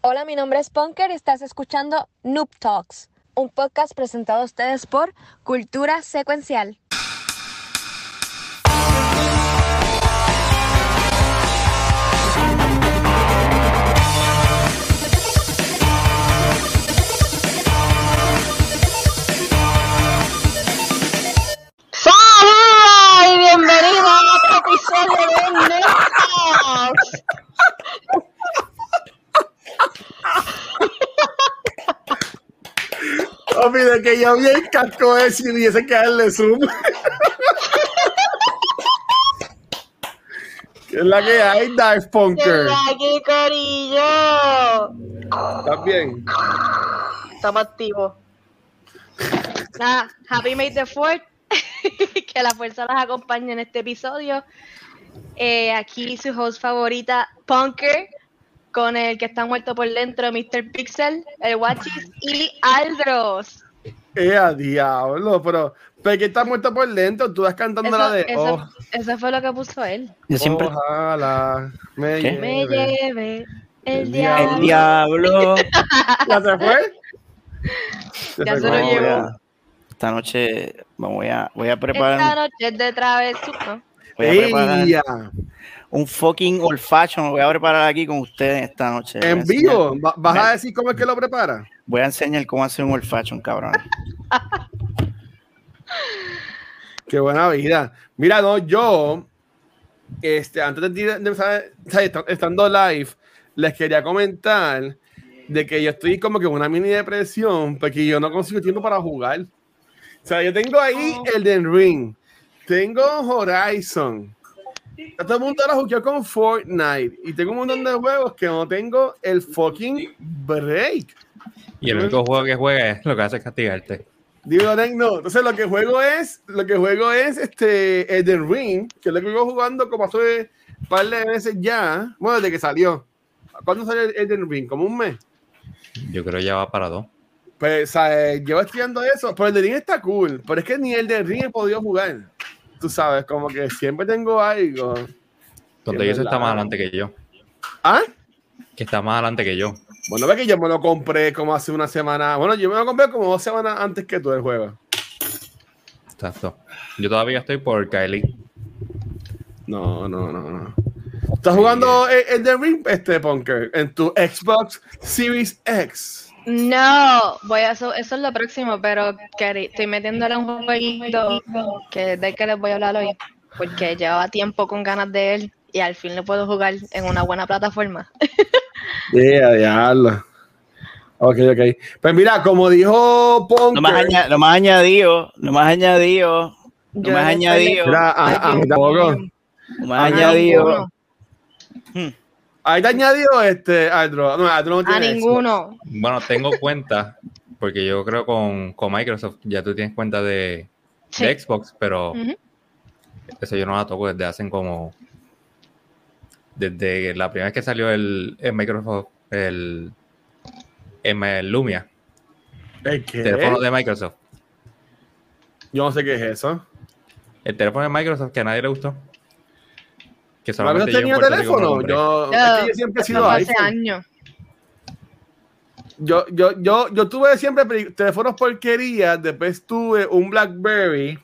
Hola, mi nombre es Punker y estás escuchando Noob Talks, un podcast presentado a ustedes por Cultura Secuencial. ¡Saludos y bienvenidos a otro episodio de Netflix! Papi, de que yo vi el casco ese y hubiese que darle zoom. ¿Qué es la que hay, Dive Punker? aquí, Corillo! ¿Estás bien? Estamos activos. Nada, Happy May the Fourth. que la fuerza los acompañe en este episodio. Eh, aquí su host favorita, Punker, con el que está muerto por dentro, Mr. Pixel, el Watchis y Aldros. Eh, a diablo, pero ¿por qué estás muerto por dentro? Tú estás cantando la de eso, oh, eso fue lo que puso él. Yo siempre. Ojalá me ¿Qué? Me lleve. el, El diablo. El diablo. ¿Ya se fue? Ya se lo llevó. esta noche me voy a, voy a Esta preparar, noche es de travesura. voy a preparar. Un fucking olfacho. Me voy a preparar aquí con ustedes esta noche. ¿En vivo? ¿Va- ¿Vas a decir cómo es que lo prepara? Voy a enseñar cómo hacer un olfacho, cabrón. Qué buena vida. Mira, no, yo, este, antes de, de empezar, estando live, les quería comentar de que yo estoy como que en una mini depresión porque yo no consigo tiempo para jugar. O sea, yo tengo ahí Oh. Elden Ring, tengo Horizon. Todo el mundo ahora jugué con Fortnite y tengo un montón de juegos que no tengo el fucking break. Y el único juego que juega es lo que hace es castigarte. Digo, no. Entonces lo que juego es, lo que juego es este Elden Ring, que es lo que vengo jugando como hace un par de meses ya. Bueno, desde que salió. ¿Cuándo salió el Elden Ring? ¿Como un mes? Yo creo ya va para dos. Pues, ¿sabes? Llevo estudiando eso. Pero el Elden Ring está cool. Pero es que ni el Elden Ring he podido jugar. Tú sabes, como que siempre tengo algo. Donde eso está más adelante que yo. ¿Ah? Que está más adelante que yo. Bueno, ve que yo me lo compré como hace una semana. Bueno, yo me lo compré como dos semanas antes que tú el juego. Exacto. Yo todavía estoy por Kylie. No, no, no, no. ¿Estás jugando el Elden Ring, este Punker, en tu Xbox Series X? No, voy a eso, eso es lo próximo, pero queri- estoy metiéndole un jueguito que es del que les voy a hablar hoy, porque llevaba tiempo con ganas de él y al fin lo puedo jugar en una buena plataforma. Yeah, diablo. Ok, ok. Pues mira, como dijo Punker. Lo más, aña- lo más añadido, lo más añadido, lo Yo más añadido, Mira, a, a mí tampoco. lo más añadido. ninguno. Ahí te añadido este Aldro. No, Aldro no A ninguno. Bueno, tengo cuenta, porque yo creo con, con Microsoft ya tú tienes cuenta de, Sí. de Xbox, pero eso yo no la toco desde hace como. Desde la primera vez que salió el, el Microsoft, el, el Lumia. ¿El qué? teléfono de Microsoft. Yo no sé qué es eso. El teléfono de Microsoft que a nadie le gustó. Que ¿Microsoft solamente yo en tenía teléfono? Yo, No, es que yo siempre he sido fue hace iPhone. años. Yo, yo, yo, yo tuve siempre teléfonos porquerías, después tuve un BlackBerry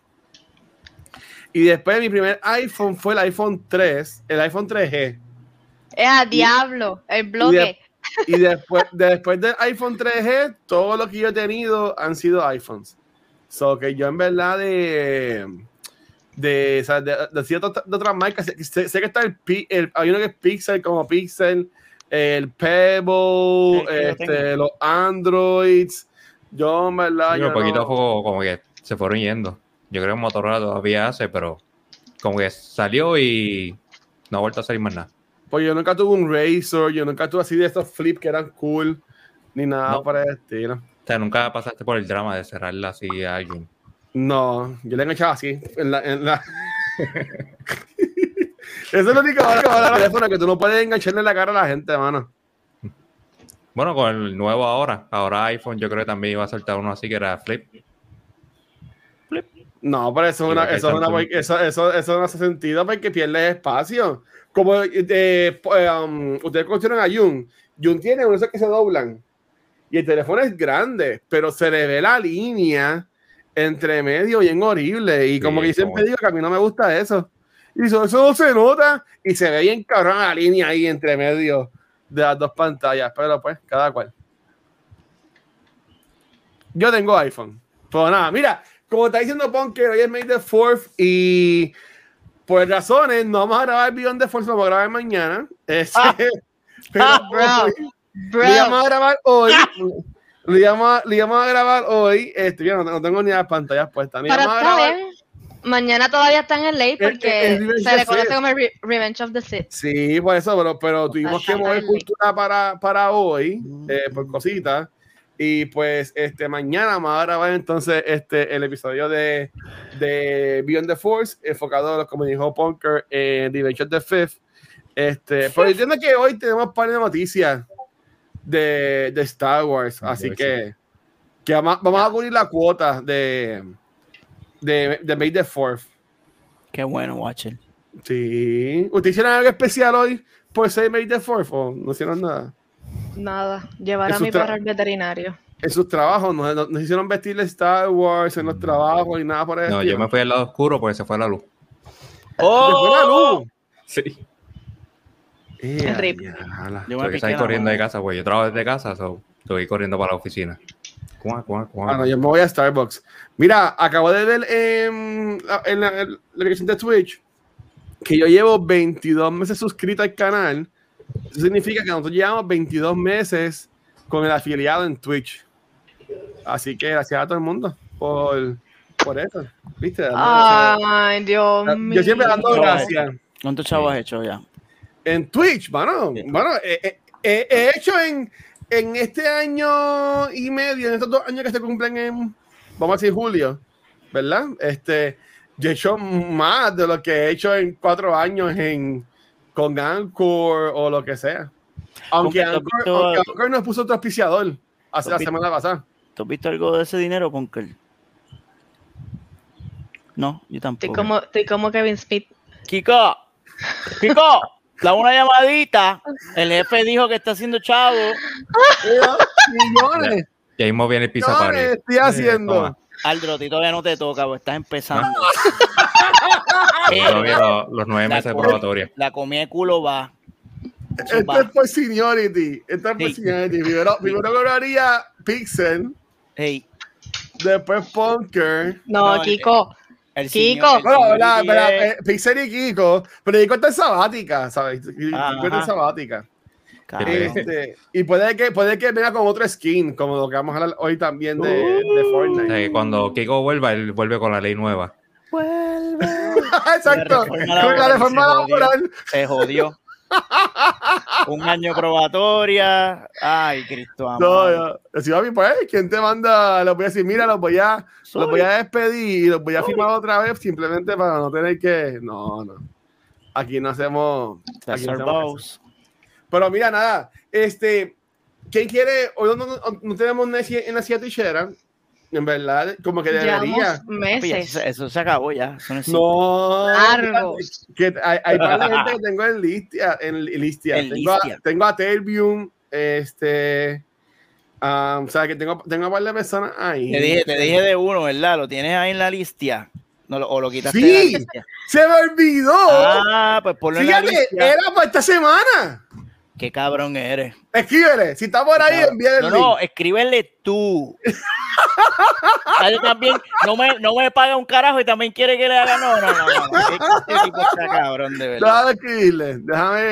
y después mi primer iPhone fue el iPhone 3, el iPhone 3G. Es a diablo, el bloque. Y después, después del iPhone 3G, todo lo que yo he tenido han sido iPhones. So que yo en verdad de de, o sea, de, de de otras marcas, sé, sé- que está el, Pi- el- hay uno que es Pixel como Pixel, el Pebble, yo este, los Androids. Yo en verdad Digo, yo poquito no- poco como que se fueron yendo. Yo creo que Motorola todavía hace, pero como que salió y no ha vuelto a salir más nada. Pues yo nunca tuve un Razor, yo nunca tuve así de estos flip que eran cool, ni nada No. para el estilo. O sea, nunca pasaste por el drama de cerrarla así a alguien. No, yo le he enganchado así. En la, en la... Eso es lo único ahora que va a dar el teléfono que tú no puedes engancharle la cara a la gente, mano. Bueno, con el nuevo ahora, ahora iPhone yo creo que también iba a soltar uno así que era flip. No, pero eso, una, eso, es una- eso, eso, eso no hace sentido porque pierdes espacio. Como eh, pues, um, ustedes conocieron a Jung, Jun tiene unos que se doblan y el teléfono es grande, pero se le ve la línea entre medio bien horrible. Y como Sí, que siempre digo que a mí no me gusta eso. Y eso, eso no se nota y se ve bien cabrón la línea ahí entre medio de las dos pantallas. Pero pues, cada cual. Yo tengo iPhone. Pero nada, mira, como está diciendo Punker, hoy es May the 4th y por razones no vamos a grabar Beyond the Force, lo vamos a grabar mañana. Este, pero Ah, bro. hoy- Bro, lo íbamos a grabar hoy. Lo íbamos, a- lo íbamos a grabar hoy. Este, yo no, no tengo ni las pantallas puestas. Lo pero íbamos a está grabar- bien. Mañana todavía está en el late Es- es porque Revenge se le the conoce Sith. como Re- Revenge of the Sith. Sí, por eso, pero, pero tuvimos que mover el cultura para, para hoy, eh, por cositas. Y pues este mañana vamos a grabar entonces este el episodio de, de Beyond the Force, enfocado, como dijo Punker, en Revenge of the Fifth. Este, pero entiendo que hoy tenemos un par de noticias de, de Star Wars, así Sí. que, que vamos, vamos a cubrir la cuota de, de, de May the Fourth. Qué bueno, Watcher. Sí. ¿Ustedes hicieron algo especial hoy por ser May the Fourth o no hicieron nada? Nada, llevar a Eso mi perro al veterinario. En sus trabajos, no, no, no hicieron vestirle Star Wars en los trabajos y nada por el No, yo me fui al lado oscuro porque se fue la luz. ¿Se fue la ¡Oh! luz? Sí. Eh, Rip. diabla. Yo piqué la corriendo de casa, güey. Yo trabajo desde casa, so estoy corriendo para la oficina. Cuá, cuá, cuá. Ah, no, yo me voy a Starbucks. Mira, acabo de ver em, en la, en la aplicación de Twitch que yo llevo 22 meses suscrito al canal. Eso significa que nosotros llevamos 22 meses con el afiliado en Twitch. Así que gracias a todo el mundo por, por eso. ¿Viste? Ay, Dios mío. yo siempre dando gracias. ¿Cuántos chavos has hecho ya? En Twitch, mano. Sí. Bueno, eh, eh, eh, he hecho en, en este año y medio, en estos dos años que se cumplen en, vamos a decir, julio, ¿verdad? Este, yo he hecho más de lo que he hecho en cuatro años en, con Anchor o lo que sea. Aunque ¿Tú has Anchor, visto- aunque Anchor nos puso otro auspiciador hace ¿Tú la visto- semana pasada. ¿Tú has visto algo de ese dinero, Punker? No, yo Estoy tampoco. como, estoy como Kevin Smith. Kiko, Kiko, da una llamadita. El jefe dijo que está haciendo chavo. Millones, Y ahí mismo viene el pizza party. estoy haciendo. toma. Aldro, a ti todavía no te toca, porque estás empezando. Todavía los, los nueve La meses de probatoria. La comida de culo va. Esto va. es por seniority. Esto es por Sí. seniority. Primero, primero cobraría Pixel. Hey, Después Punker. No, No, Kiko. El Kiko. señor- el Bueno, verdad, eh, Pixel y Kiko. Pero Kiko está en sabática, ¿sabes? Kiko Ajá. está en sabática. Este, y puede que, puede que venga con otro skin, como lo que vamos a hablar hoy también de, de O Fortnite. cuando Kiko vuelva, él vuelve con la ley nueva. Exacto. reforma Con la reforma laboral. Se jodió. Un año probatoria. Ay, Cristo No, amado. yo- si papi, pues, ¿quién te manda? Los voy a decir, mira, los voy a, los voy a despedir y los voy a firmar otra vez simplemente para no tener que. No, no. Aquí no hacemos. Aquí no hacemos. Pero mira, nada, este, ¿quién quiere? Hoy no, no- no tenemos en la tichera, en verdad, como que debería. Oye, meses. eso, eso se acabó ya. Eso no Largos. que hay, hay par de gente que tengo en listia, en listia. En tengo, A, listia. tengo a Terbium, este, um, o sea, que tengo, tengo un par de personas ahí. Te dije, te dije de uno, ¿verdad? ¿Lo tienes ahí en la lista? No, lo- ¿O lo quitaste Sí. de la lista? Se me olvidó. Ah, pues ponlo en la Fíjate, lista. era para esta semana. Qué cabrón eres. Escríbele, si está por ahí, envíale No, no, escríbele tú. Ah, yo también, no me, no me paga un carajo y también quiere que le haga. No, no, no. no. Este tipo está cabrón, de verdad. Déjame escribirle, déjame,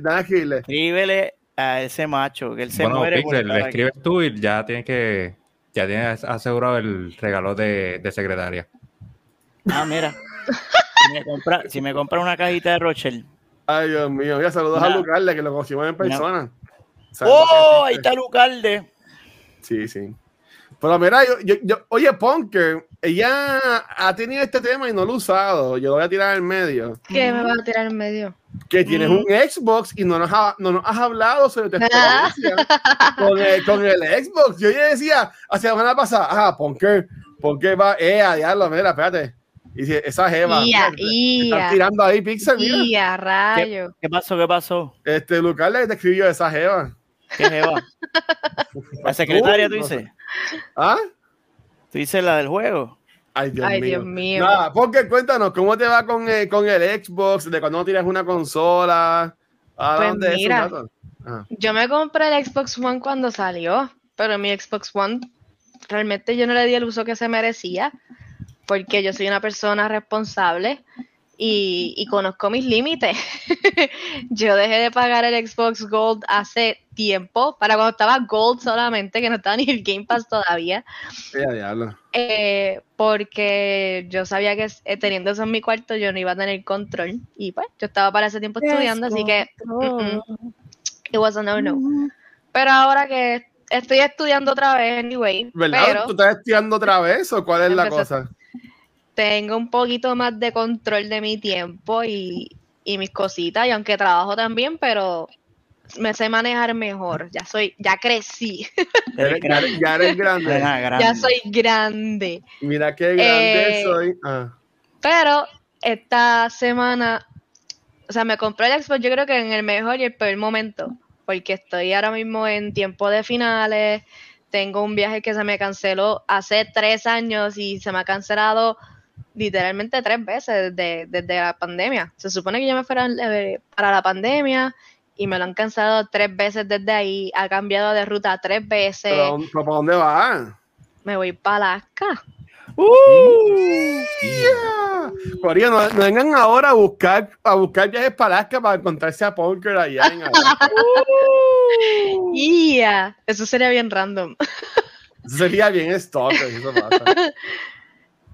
déjame escribirle. Escríbele a ese macho, que él se bueno, muere por le aquí. escribes tú y ya tienes que. Ya tienes asegurado el regalo de, de secretaria. Ah, mira. Si me compra, si me compra una cajita de Rochelle. Ay, Dios mío, mira, saludos a No. Lucarle, que lo conocimos en persona. ¡Oh! Que Ahí está Lucalde. Sí, sí. Pero mira, yo, yo, yo- oye, Punker, ella ha tenido este tema y no lo ha usado. Yo lo voy a tirar en medio. ¿Qué me va a tirar en medio? Que tienes un Xbox y no nos, ha- no nos has hablado sobre tu experiencia con, el, con el Xbox. Yo ya decía, hace la semana pasada, ah, Punker, Punker va, eh, a diablo, mira, espérate. Y dice, esa jeva. Ia, mira, ia. Están tirando ahí Pixel, mira. Y a rayo. ¿Qué pasó? ¿Qué pasó? Este, Lucarle te escribió esa jeva. ¿Qué jeva? La secretaria, tú dices. ¿Ah? Tú dices la del juego. Ay, Dios Ay, mío. Dios mío. Nada, porque cuéntanos, ¿cómo te va con, eh, con el Xbox? ¿De cuando no tienes una consola? ¿A Pues dónde es mira. un rato? Ajá. Yo me compré el Xbox One cuando salió, pero mi Xbox One realmente yo no le di el uso que se merecía, porque yo soy una persona responsable y, y conozco mis límites. yo dejé de pagar el Xbox Gold hace tiempo, para cuando estaba Gold solamente, que no estaba ni el Game Pass todavía, Ya, diablo. eh, porque yo sabía que eh, teniendo eso en mi cuarto yo no iba a tener control y pues yo estaba para ese tiempo estudiando, así que mm, mm, it was a no no. Pero ahora que estoy estudiando otra vez anyway, ¿Verdad? pero ¿Tú estás estudiando otra vez o cuál es la cosa? Tengo un poquito más de control de mi tiempo y, y mis cositas, y aunque trabajo también, pero me sé manejar mejor. Ya soy, ya crecí, Eres- ya, eres, ya eres grande. Era grande. ya soy grande. Mira qué grande Eh, soy. Ah. Pero esta semana, o sea, me compré el Xbox yo creo que en el mejor y el peor momento, porque estoy ahora mismo en tiempo de finales, tengo un viaje que se me canceló hace tres años y se me ha cancelado literalmente tres veces desde, desde la pandemia. Se supone que yo me fuera eh, para la pandemia y me lo han cancelado tres veces desde ahí, ha cambiado de ruta tres veces, ¿Pero, pero ¿para dónde vas? me voy para Alaska. Yeah. Corillo, no, no vengan ahora a buscar, a buscar viajes para Alaska para encontrarse a Poker allá en Alaska. ¡Ya! Eso sería bien random. Eso sería bien stalker, eso pasa.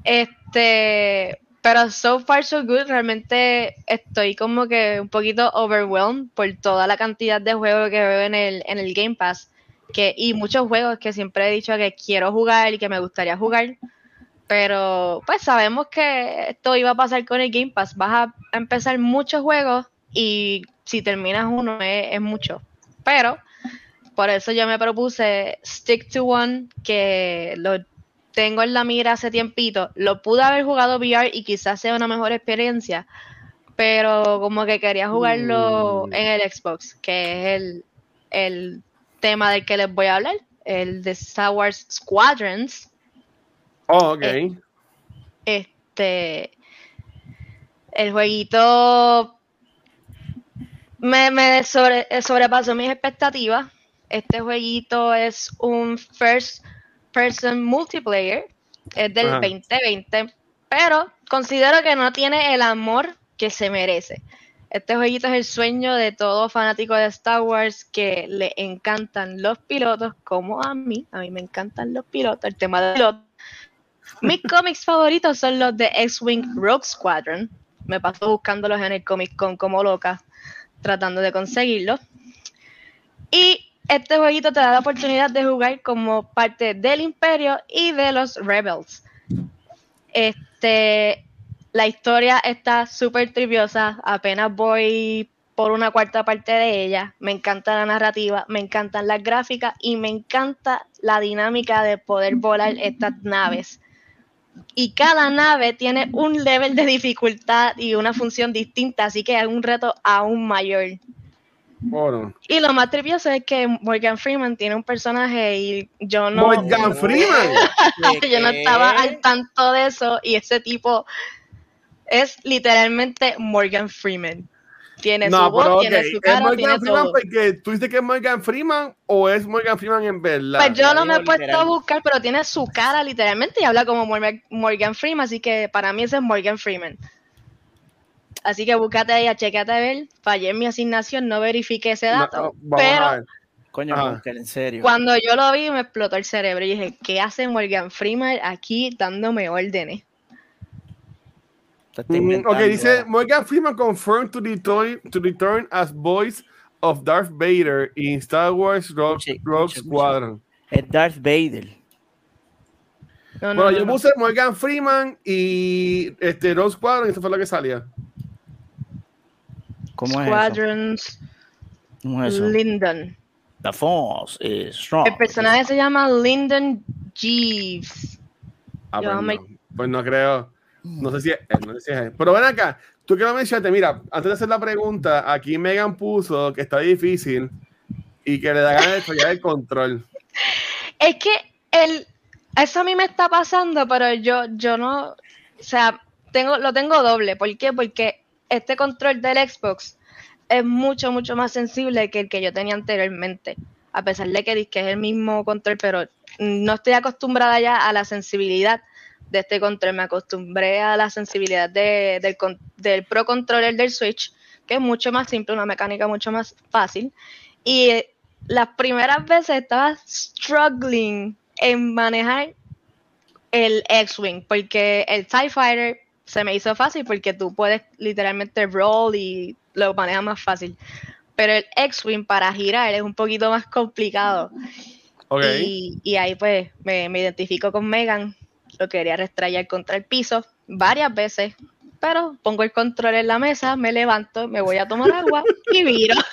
Este, pero so far so good, realmente estoy como que un poquito overwhelmed por toda la cantidad de juegos que veo en el, en el Game Pass. Que, y muchos juegos que siempre he dicho que quiero jugar y que me gustaría jugar. Pero pues sabemos que esto iba a pasar con el Game Pass. Vas a empezar muchos juegos y si terminas uno es, es mucho. Pero por eso yo me propuse Stick to One, que lo tengo en la mira hace tiempito. Lo pude haber jugado VR y quizás sea una mejor experiencia, pero como que quería jugarlo Mm. en el Xbox, que es el, el tema del que les voy a hablar, el de Star Wars Squadrons. Oh, ok. Eh, Este, el jueguito me, me sobre- sobrepasó mis expectativas. Este jueguito es un first person multiplayer, es del Ajá. 2020, pero considero que no tiene el amor que se merece. Este jueguito es el sueño de todo fanático de Star Wars que le encantan los pilotos, como a mí. A mí me encantan los pilotos, el tema de pilotos. Mis cómics favoritos son los de X-Wing Rogue Squadron. Me paso buscándolos en el Comic Con como loca, tratando de conseguirlos. Y este jueguito te da la oportunidad de jugar como parte del Imperio y de los Rebels. Este, la historia está súper triviosa. Apenas voy por una cuarta parte de ella. Me encanta la narrativa, me encantan las gráficas y me encanta la dinámica de poder volar estas naves. Y cada nave tiene un level de dificultad y una función distinta, así que es un reto aún mayor. Bueno. Y lo más trivioso es que Morgan Freeman tiene un personaje y yo no, Morgan Freeman. yo no estaba al tanto de eso y ese tipo es literalmente Morgan Freeman. Tiene su No, voz, pero ok. tiene su ¿Es cara, tiene Morgan Freeman todo. porque tú dices que es Morgan Freeman o es Morgan Freeman en verdad? Pues yo no me he puesto a buscar, pero tiene su cara literalmente y habla como Morgan, Morgan Freeman, así que para mí ese es Morgan Freeman. Así que búscate ahí, chequete a ver. Fallé en mi asignación, no verifiqué ese dato. no, vamos pero a ver. Coño. Bunker, en serio. cuando yo lo vi, me explotó el cerebro y dije, ¿qué hace Morgan Freeman aquí dándome órdenes? Mm, ok, dice. Morgan Freeman confirmed to return, to return as voice of Darth Vader in Star Wars Rogue, Squadron. Es Darth Vader. No, no, Bueno, no, yo no. puse Morgan Freeman y este Rogue Squadron y eso fue lo que salía. ¿Cómo es Squadrons eso? ¿Cómo es eso? Lyndon. The Force is strong. El personaje se llama Lyndon Jeeves. Ah, pues, me- no, pues no creo. No sé si es él, no sé si es él. Pero ven acá, tú que lo mencionaste, mira, antes de hacer la pregunta, aquí Megan puso que está difícil y que le da ganas de fallar el control. Es que el, eso a mí me está pasando, pero yo, yo no, o sea, tengo, lo tengo doble. ¿Por qué? Porque este control del Xbox es mucho, mucho más sensible que el que yo tenía anteriormente. A pesar de que, que es el mismo control, pero no estoy acostumbrada ya a la sensibilidad de este control. Me acostumbré a la sensibilidad de- del, Pro Controller del Switch, que es mucho más simple, una mecánica mucho más fácil. Y las primeras veces estaba struggling en manejar el X-Wing, porque el TIE Fighter se me hizo fácil porque tú puedes literalmente roll y lo manejas más fácil. Pero el X-Wing para girar es un poquito más complicado. Y, y ahí pues me, me identifico con Megan. Lo quería restrayar contra el piso varias veces. Pero pongo el control en la mesa, me levanto, me voy a tomar agua y viro.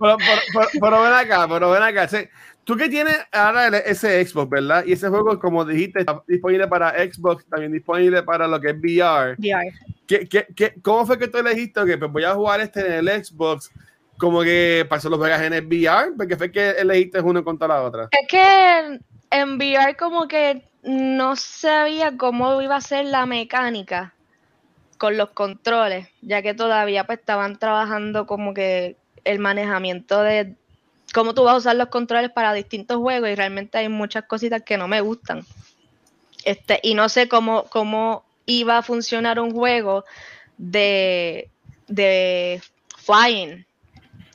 Pero, pero- pero- pero ven acá, pero ven acá. sí. Tú que tienes ahora ese Xbox, ¿verdad? Y ese juego, como dijiste, está disponible para Xbox, también disponible para lo que es VR. VR. ¿Qué, qué, qué- cómo fue que tú elegiste que pues voy a jugar este en el Xbox? Como que pasó los juegas en el VR, porque fue que elegiste uno contra la otra. Es que en VR como que no sabía cómo iba a ser la mecánica con los controles, ya que todavía pues estaban trabajando como que el manejamiento de cómo tú vas a usar los controles para distintos juegos y realmente hay muchas cositas que no me gustan. Este, y no sé cómo, cómo iba a funcionar un juego de, de flying.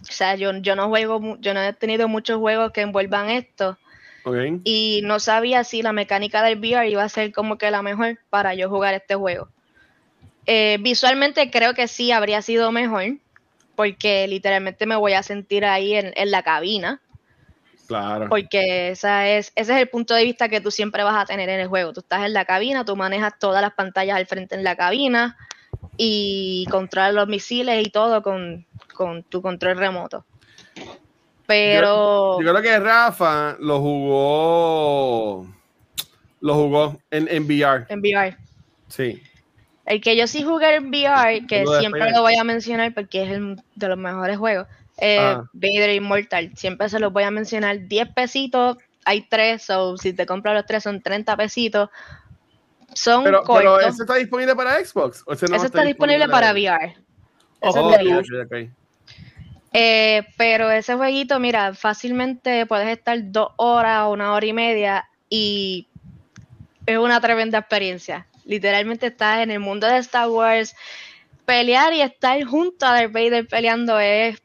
O sea, yo, yo no juego, yo no he tenido muchos juegos que envuelvan esto y no sabía si la mecánica del VR iba a ser como que la mejor para yo jugar este juego. Eh, visualmente creo que sí habría sido mejor, porque literalmente me voy a sentir ahí en, en la cabina, Claro. porque esa es, ese es el punto de vista que tú siempre vas a tener en el juego. Tú estás en la cabina, tú manejas todas las pantallas al frente en la cabina y controlas los misiles y todo con, con tu control remoto. Pero... Yo creo que Rafa lo jugó. Lo jugó en, en VR. en VR. Sí. El que yo sí jugué en VR, que siempre lo voy a mencionar porque es el de los mejores juegos, eh, Ah. Vader Immortal. Siempre se los voy a mencionar. 10 pesitos, hay tres, so si te compras los tres son 30 pesitos. Son Pero, pero cortos. ¿ese está disponible para Xbox? ¿O ese no Ese está disponible para VR. Ese Oh, es de ok, VR. ok, ok. Eh, pero ese jueguito, mira, fácilmente puedes estar dos horas o una hora y media y es una tremenda experiencia. Literalmente estás en el mundo de Star Wars. Pelear y estar junto a Darth Vader peleando es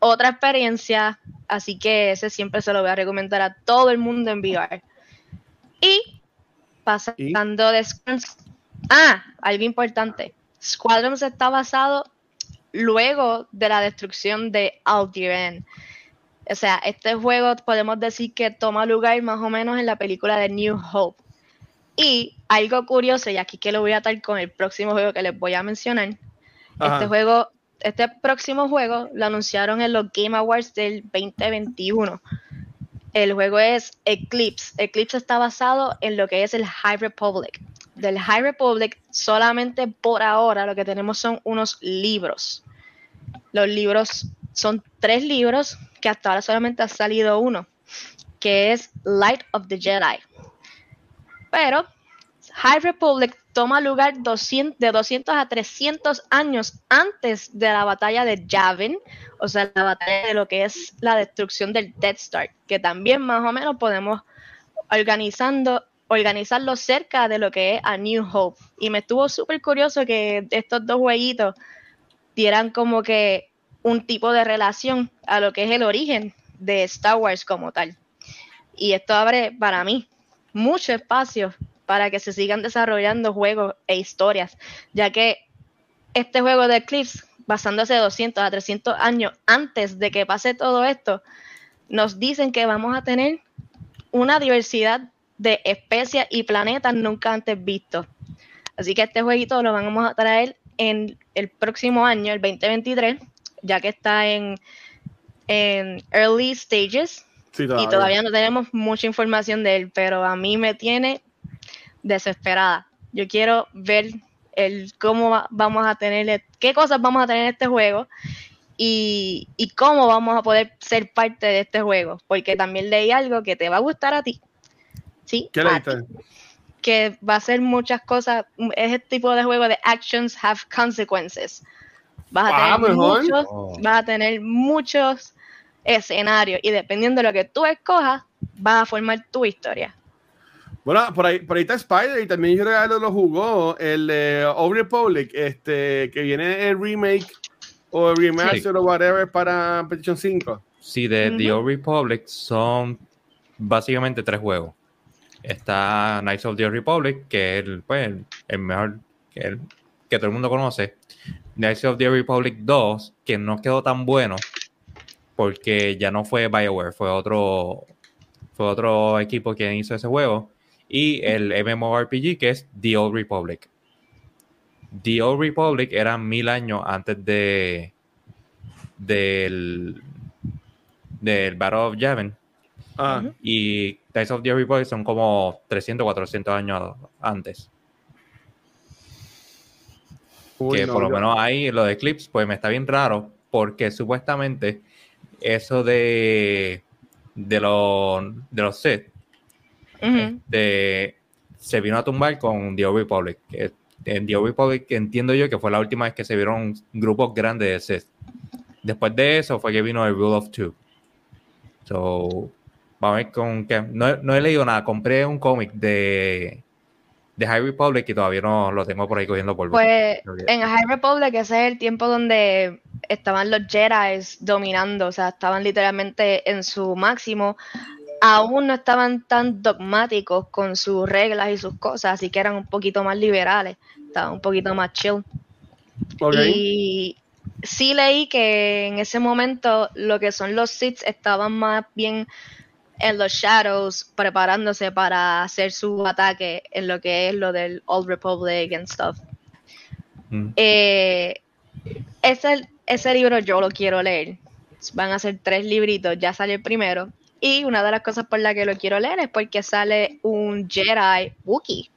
otra experiencia. Así que ese siempre se lo voy a recomendar a todo el mundo en VR. Y pasando de Squadrons. Ah, algo importante. Squadrons está basado luego de la destrucción de Alderaan. O sea, este juego podemos decir que toma lugar más o menos en la película de New Hope. Y algo curioso, y aquí que lo voy a atar con el próximo juego que les voy a mencionar. Ajá. Este juego, este próximo juego lo anunciaron en los Game Awards del 2021. El juego es Eclipse. Eclipse está basado en lo que es el High Republic. Del High Republic, solamente por ahora lo que tenemos son unos libros. Los libros son tres libros que hasta ahora solamente ha salido uno, que es Light of the Jedi. Pero High Republic toma lugar 200, de 200 a 300 años antes de la batalla de Yavin, o sea, la batalla de lo que es la destrucción del Death Star, que también más o menos podemos organizando, organizarlo cerca de lo que es a New Hope. Y me estuvo súper curioso que estos dos jueguitos dieran como que un tipo de relación a lo que es el origen de Star Wars como tal. Y esto abre para mí mucho espacio para que se sigan desarrollando juegos e historias, ya que este juego de Eclipse, basándose 200 a 300 años antes de que pase todo esto, nos dicen que vamos a tener una diversidad de especies y planetas nunca antes vistos. Así que este jueguito lo vamos a traer en el próximo año, el 2023, ya que está en, en early stages Sí, y todavía no tenemos mucha información de él, pero a mí me tiene desesperada. Yo quiero ver el cómo va- vamos a tener, qué cosas vamos a tener en este juego y, y cómo vamos a poder ser parte de este juego, porque también leí algo que te va a gustar a ti. Sí, ¿Qué leíste? que va a ser muchas cosas, es el tipo de juego de actions have consequences. Vas a Ah, tener mejor. muchos, Oh. vas a tener muchos escenarios y dependiendo de lo que tú escojas, vas a formar tu historia. Bueno, por ahí, por ahí está Spider y también yo creo que lo jugó el de Old Republic, este, que viene el remake o el remaster o whatever para PlayStation 5. Sí, de The Ujú. Old Republic son básicamente tres juegos. Está Knights of the Old Republic, que es el, pues, el, el mejor que, el- que todo el mundo conoce. Knights of the Old Republic 2, que no quedó tan bueno porque ya no fue BioWare, fue otro, fue otro equipo quien hizo ese juego. Y el MMORPG, que es The Old Republic. The Old Republic era mil años antes de del del Battle of Yavin Ah, y Knights of the Old Republic son como 300 400 años antes uy, que no, por lo yo- menos ahí lo de Eclipse pues me está bien raro porque supuestamente eso de de los de los sets de- se vino a tumbar con The Old Republic. en The Old Republic entiendo yo que fue la última vez que se vieron grupos grandes de sets. Después de eso fue que vino el Rule of Two. So, vamos a ver con qué. No, he- no he leído nada. Compré un cómic de, de High Republic y todavía no lo tengo por ahí cogiendo polvo. Pues en High Republic ese es el tiempo donde estaban los Jedi dominando, o sea, estaban literalmente en su máximo. Aún no estaban tan dogmáticos con sus reglas y sus cosas, así que eran un poquito más liberales, estaban un poquito más chill. Y sí leí que en ese momento lo que son los Sith estaban más bien en los Shadows preparándose para hacer su ataque en lo que es lo del Old Republic and stuff. Mm. Eh, ese, ese libro yo lo quiero leer. Van a ser tres libritos, ya sale el primero. Y una de las cosas por las que lo quiero leer es porque sale un Jedi Wookiee.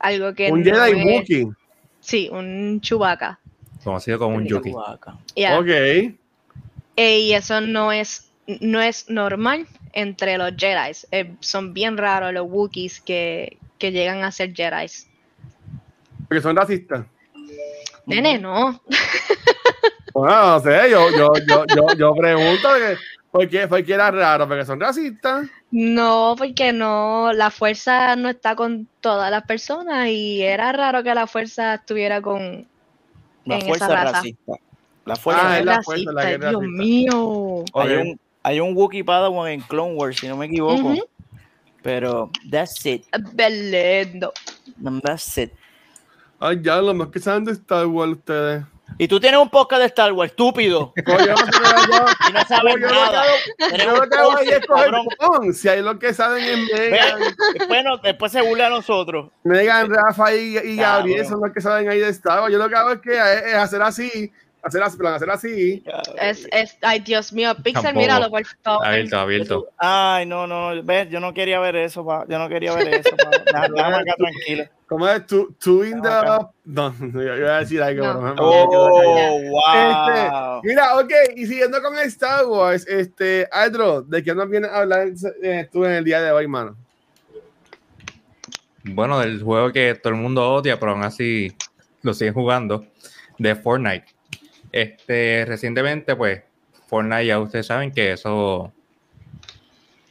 Algo que Un no Jedi es- Wookiee. Sí, un Chewbacca. Conocido como un Yuki. Yeah. Ok. Eh, y eso no es, no es normal entre los Jedi. Eh, son bien raros los Wookiees que, que llegan a ser Jedi. Porque son racistas. Nene, no. Bueno, no sé, yo, yo, yo, yo, yo pregunto que, ¿por qué, por qué era raro? Porque son racistas. No, porque no, la fuerza no está con todas las personas y era raro que la fuerza estuviera con La en fuerza esa raza. racista. La fuerza Ah, es la racista. fuerza la que es Dios racista. mío. Hay un, hay un Wookiee Padawan en Clone Wars, si no me equivoco. Pero that's it. Belendo. That's it. Ay, ya, lo más que saben de Star Wars ustedes. Y tú tienes un podcast de Star Wars, estúpido. Yo no Y no yo- sabes yo lo que nada. yo lo que hago es coger cabrón. cupón. Si hay lo que saben en Megan, Ve, Después, se burla a nosotros. Megan, Rafa y, y Gabriel son los que saben ahí de Star Wars. Yo lo que hago es que es, es hacer así, hacer así, plan, hacer así. Es, es, ay, Dios mío, Pixel, Tampoco. míralo, por favor. Abierto, abierto. Ay, no, no, ve, yo no quería ver eso, pa. yo no quería ver eso. pa. Déjame acá tranquilo. ¿Cómo es? Two, two in the... No, yo iba a decir algo, No. pero me- me- Oh, Este, wow. mira, ok, y siguiendo con Star Wars, este, Aldro, ¿de qué nos vienes a hablar eh, tú en el día de hoy, mano? Bueno, del juego que todo el mundo odia, pero aún así lo siguen jugando, de Fortnite. Este, recientemente, pues, Fortnite ya ustedes saben que eso,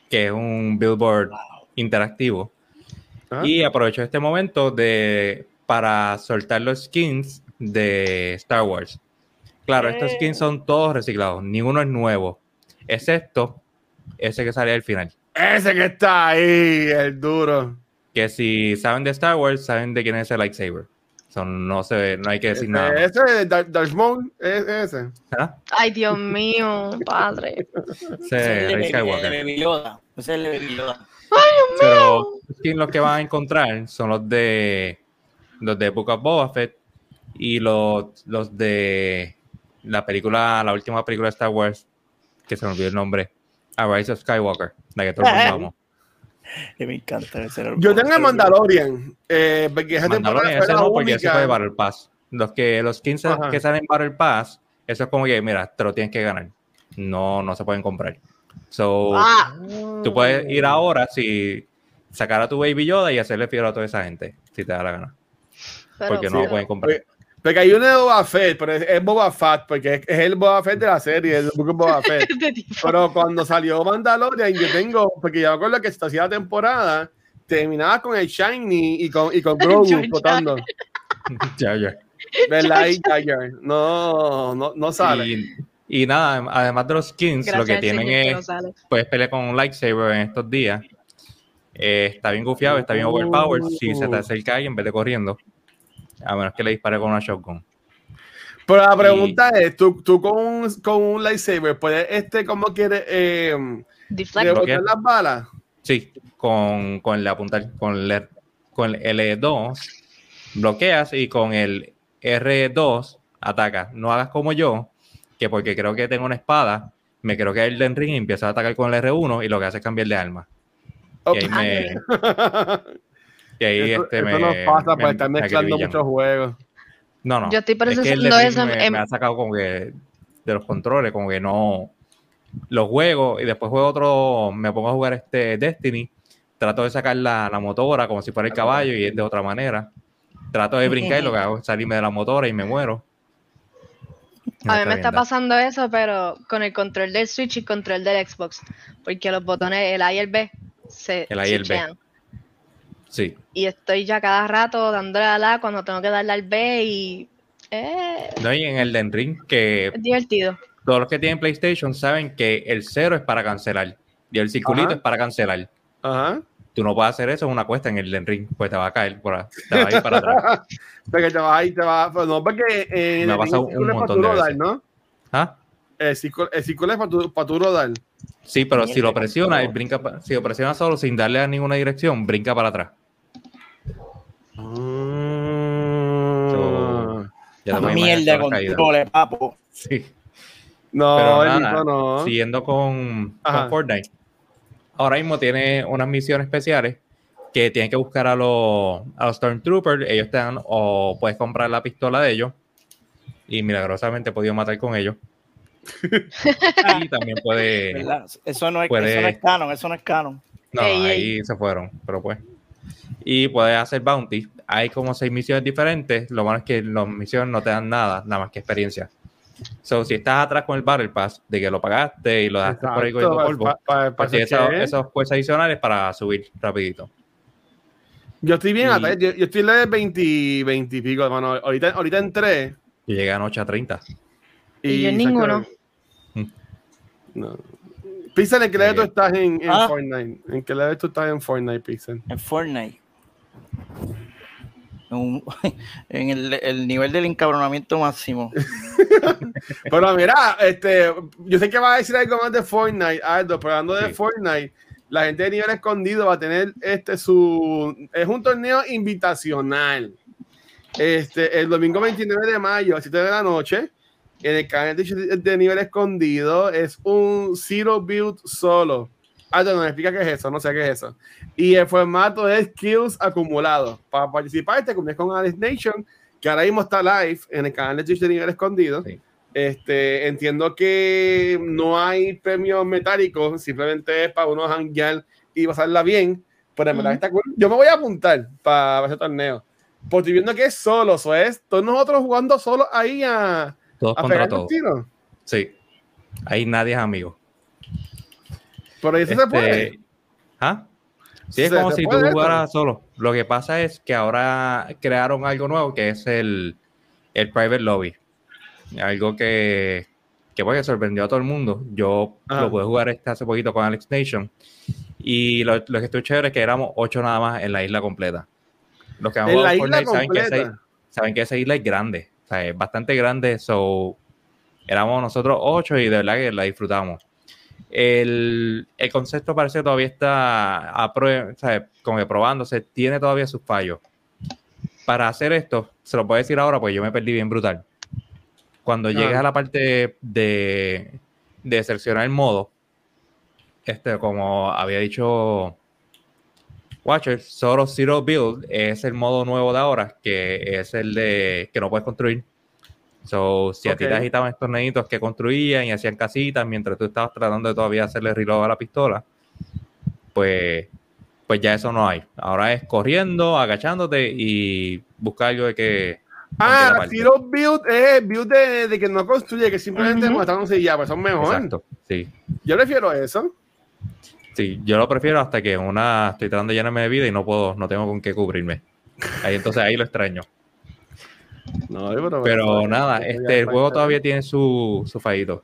que es un billboard interactivo. ¿Ah? Y aprovecho este momento de, para soltar los skins de Star Wars. Claro, estos skins son todos reciclados, ninguno es nuevo, excepto ese que sale al final. Ese que está ahí, el duro. que si saben de Star Wars, saben de quién es el lightsaber. Son, no, se, no hay que decir Ese, nada. ese, Dar- Darth Maul, es ese. ¿Ah? Ay, Dios mío, padre. Ese es Yoda. Ese es el Baby Yoda. Pero los skins los que van a encontrar son los de los de Book of Boba Fett y los, los de la película, la última película de Star Wars, que se me olvidó el nombre, A Rise of Skywalker, la que todo el mundo ama. Que me encanta ese. Yo tengo el Mandalorian, eh, porque esa Mandalorian, ese no, porque ese fue de Battle Pass. Los que los skins Ajá. que salen en Battle Pass eso es como que, mira, te lo tienes que ganar. No, no se pueden comprar. So, Ah, tú puedes ir ahora si sacar a tu Baby Yoda y hacerle fiel a toda esa gente, si te da la gana. pero- Porque no lo pueden comprar. Porque, porque hay uno de Boba Fett, pero es, es Boba Fett, porque es, es el Boba Fett de la serie, el book of Boba Fett. Pero cuando salió Mandalorian, yo tengo, porque yo me acuerdo que se hacía la temporada, terminaba con el Shiny y con, y con Grogu flotando. Ya, ya. No, no, no sale. Y, y nada, además de los skins, lo Gracias que al tienen que es puedes pelear con un lightsaber en estos días. Eh, está bien gufiado, está bien overpowered. Si se te acerca alguien, vete corriendo. A menos que le dispare con una shotgun. Pero la pregunta es, ¿tú, tú con, un, con un lightsaber puedes, este, ¿cómo quieres eh, las balas? Sí, con, con el apuntar, con el, con el L2 bloqueas y con el R2 atacas. No hagas como yo, que porque creo que tengo una espada, me creo que el Den Ring y empiezo a atacar con el R1 y lo que hace es cambiar de arma. Y ahí me, y ahí Eso, este eso me, nos pasa me- por estar me mezclando muchos juegos. No, no. Yo estoy es que el procesando eso Ring me, en- me ha sacado como que de los controles, como que no los juego y después juego otro, me pongo a jugar este Destiny, trato de sacar la, la motora como si fuera el caballo y es de otra manera. Trato de brincar y lo que hago es salirme de la motora y me muero. No A mí me está pasando eso, pero con el control del Switch y control del Xbox. Porque los botones, el A y el B, se El A y el B. Sí. Y estoy ya cada rato dándole a la A cuando tengo que darle al B y... eh, No, y en el Den Ring, que es divertido. todos los que tienen PlayStation saben que el cero es para cancelar y el circulito Ajá. es para cancelar. Ajá. Tú no puedes hacer eso en una cuesta en el Den Ring, pues te va a caer, por ahí, te va a ir para atrás. Porque te vas ahí, te vas. Pues no, porque eh, Me ha el pasado círculo un es para montón de rodar, veces. ¿no? ¿Ah? El círculo, el círculo es para tu, para tu rodar. Sí, pero si lo presiona, no. él brinca, si lo presiona solo sin darle a ninguna dirección, brinca para atrás. So, puedes imaginar Mierda con controle, papo. Sí. No, Pero nada, no. siguiendo con. Fortnite. Ahora mismo tiene unas misiones especiales que tienen que buscar a los, a los Stormtroopers. Ellos te dan, o puedes comprar la pistola de ellos. Y milagrosamente he podido matar con ellos. y también puede. ¿verdad? Eso no es, puede- eso no es canon, eso no es canon. No, Ey, ahí se fueron, pero pues. Y puedes hacer bounty. Hay como seis misiones diferentes. Lo malo es que las misiones no te dan nada, nada más que experiencia. So, si estás atrás con el Battle Pass, de que lo pagaste y lo dejaste por ahí cogiendo polvo, pa- pa- pa- pues esos, esos puestos adicionales para subir rapidito. Yo estoy bien y- atrás. Yo, yo estoy en la de 20, 20 y pico, hermano. Ahorita, ahorita entré. Y llega a 8 a 30. Y yo en ninguno. No. Pixel, ¿en qué level tú estás en, en Ah. Fortnite? ¿En qué level tú estás en Fortnite, Pixel? En Fortnite. En, un- en el, el nivel del encabronamiento máximo. Pero mira, este, yo sé que vas a decir algo más de Fortnite, Aldo, pero hablando de. Fortnite, la gente de nivel escondido va a tener este su es un torneo invitacional. Este, el domingo 29 de mayo, a las 7 de la noche, el canal de, de nivel escondido, es un Zero Build solo. Aldo, nos explica qué es eso, no sé qué es eso. Y el formato es kills acumulados. Para participar, te comunicas con Alex Nation, que ahora mismo está live en el canal de Twitch de nivel escondido. Sí. Este, entiendo que no hay premios metálicos, simplemente es para uno janguear y pasarla bien. Pero en verdad Ujú. está cool. Yo me voy a apuntar para ese torneo. Porque viendo que es solo, eso es todos nosotros jugando solo ahí a, Todos a contra todos. Sí. Ahí nadie es amigo. Pero eso se Este, puede. ¿Ah? Sí, es Se- como se si tú esto. jugaras solo. Lo que pasa es que ahora crearon algo nuevo que es el, el private lobby. Algo que, que, pues, que sorprendió a todo el mundo. Yo Ajá. lo pude jugar este hace poquito con Alex Nation. Y lo, lo que estuvo chévere es que éramos ocho nada más en la isla completa. Los que han jugado Fortnite saben que, esa, saben que esa isla es grande. Sea, es bastante grande. So, éramos nosotros ocho y de verdad que la disfrutamos. El, el concepto parece que todavía está a prue- como que probándose, tiene todavía sus fallos. Para hacer esto, se lo puedo decir ahora, pues yo me perdí bien brutal. Cuando llegues Ah. a la parte de, de seleccionar el modo, este, como había dicho Watcher, solo Zero Build es el modo nuevo de ahora, que es el de que no puedes construir. So, si a ti te agitaban estos nenitos que construían y hacían casitas mientras tú estabas tratando de todavía hacerle reload a la pistola, pues, pues ya eso no hay. Ahora es corriendo, agachándote y buscar algo de que. Ah. Zero Build es build de, de que no construye, que simplemente Ujú. matándose y ya, pues son mejor. Exacto. Sí. Yo prefiero eso. Sí, yo lo prefiero hasta que una estoy tratando de llenarme de vida y no puedo, no tengo con qué cubrirme. Ahí entonces ahí lo extraño. No, pero, Pero nada, eso ya este, el juego todavía tiene su, su fallito.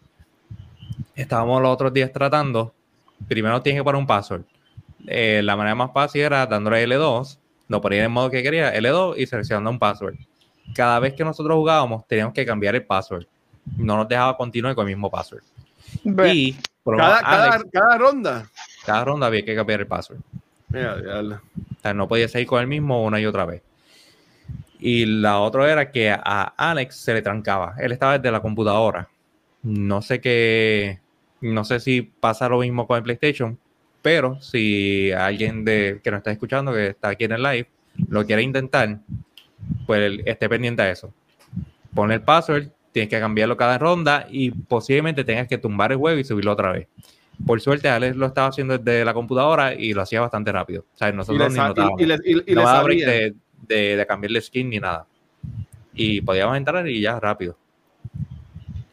Estábamos los otros días tratando. Primero tienes que poner un password. Eh, la manera más fácil era dándole L2, lo ponía en el modo que quería, L2 y seleccionando un password. Cada vez que nosotros jugábamos, teníamos que cambiar el password. No nos dejaba continuar con el mismo password. Y Cada, menos cada, Alex, cada ronda. Cada ronda había que cambiar el password. O sea, no podía seguir con el mismo una y otra vez. Y la otra era que a Alex se le trancaba. Él estaba desde la computadora. No sé qué. No sé si pasa lo mismo con el PlayStation. Pero si alguien de, que nos está escuchando, que está aquí en el live, lo quiere intentar, pues esté pendiente a eso. Pon el password, tienes que cambiarlo cada ronda y posiblemente tengas que tumbar el juego y subirlo otra vez. Por suerte, Alex lo estaba haciendo desde la computadora y lo hacía bastante rápido. O sea, Y nosotros ni notábamos. y, y le, y- y no sabía. de, de, de cambiarle skin ni nada. Y podíamos entrar y ya rápido.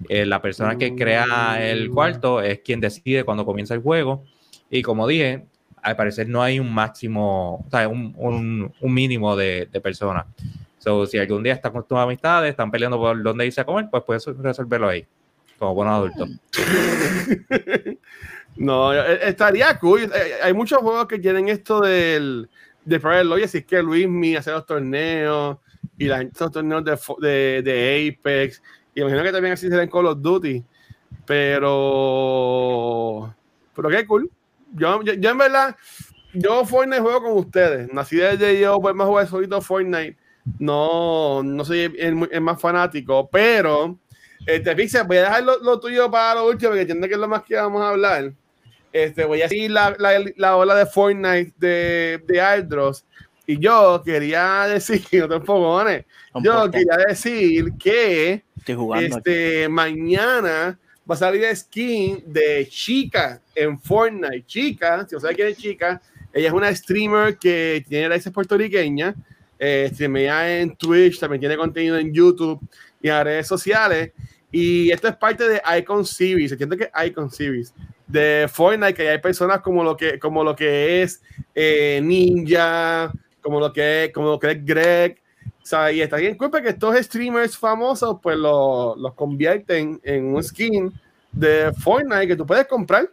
Eh, la persona que crea el Mm. cuarto es quien decide cuando comienza el juego. Y como dije, al parecer no hay un máximo, o sea, un, un, un mínimo de, de personas. So, si algún día están con tus amistades, están peleando por dónde irse a comer, pues puedes resolverlo ahí, como buenos adultos. No, eh, estaría cool. Eh, Hay muchos juegos que tienen esto del de Private si es que Luis Mi hace los torneos y la los torneos de, de, Apex. Y imagino que también así será en Call of Duty. Pero. Pero qué cool. Yo, yo, en verdad, yo Fortnite juego con ustedes. Nací desde yo, pues más jugar solito Fortnite. No, no soy el- el más fanático, pero este, Pixel, voy a dejar lo, lo tuyo para lo último, porque entiendo que es lo más que vamos a hablar. Este, voy a seguir la, la, la ola de Fortnite de, de Aldros. Y yo quería decir, no te enfogones, yo quería decir que Estoy jugando. aquí. este, mañana va a salir skin de Chica en Fortnite. Chica, si no sabe quién es Chica, ella es una streamer que tiene raíces puertorriqueñas, eh, streamea en Twitch, también tiene contenido en YouTube y en las redes sociales. Y esto es parte de Icon Series, entiendo que Icon Series de Fortnite, que hay personas como lo que, como lo que es eh, Ninja, como lo que es, como lo que es Greg, o sea, y está bien culpa que estos streamers famosos pues lo- los convierten en un skin de Fortnite que tú puedes comprar.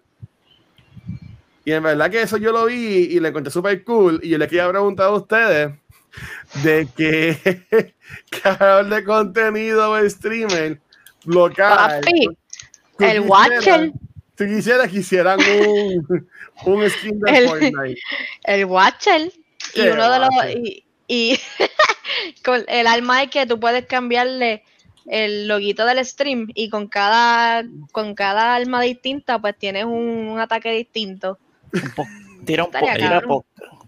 Y en verdad que eso yo lo vi y le encontré súper cool. Y yo le quería preguntar a ustedes de que creador de contenido o streamer local. Papi, el Watcher, tú quisieras que hicieran un, un skin de El- Fortnite. el Watcher, y ¿Qué uno de los. Y, y con el alma es que tú puedes cambiarle el loguito del stream y con cada con cada arma distinta pues tienes un, un ataque distinto. Un Tira un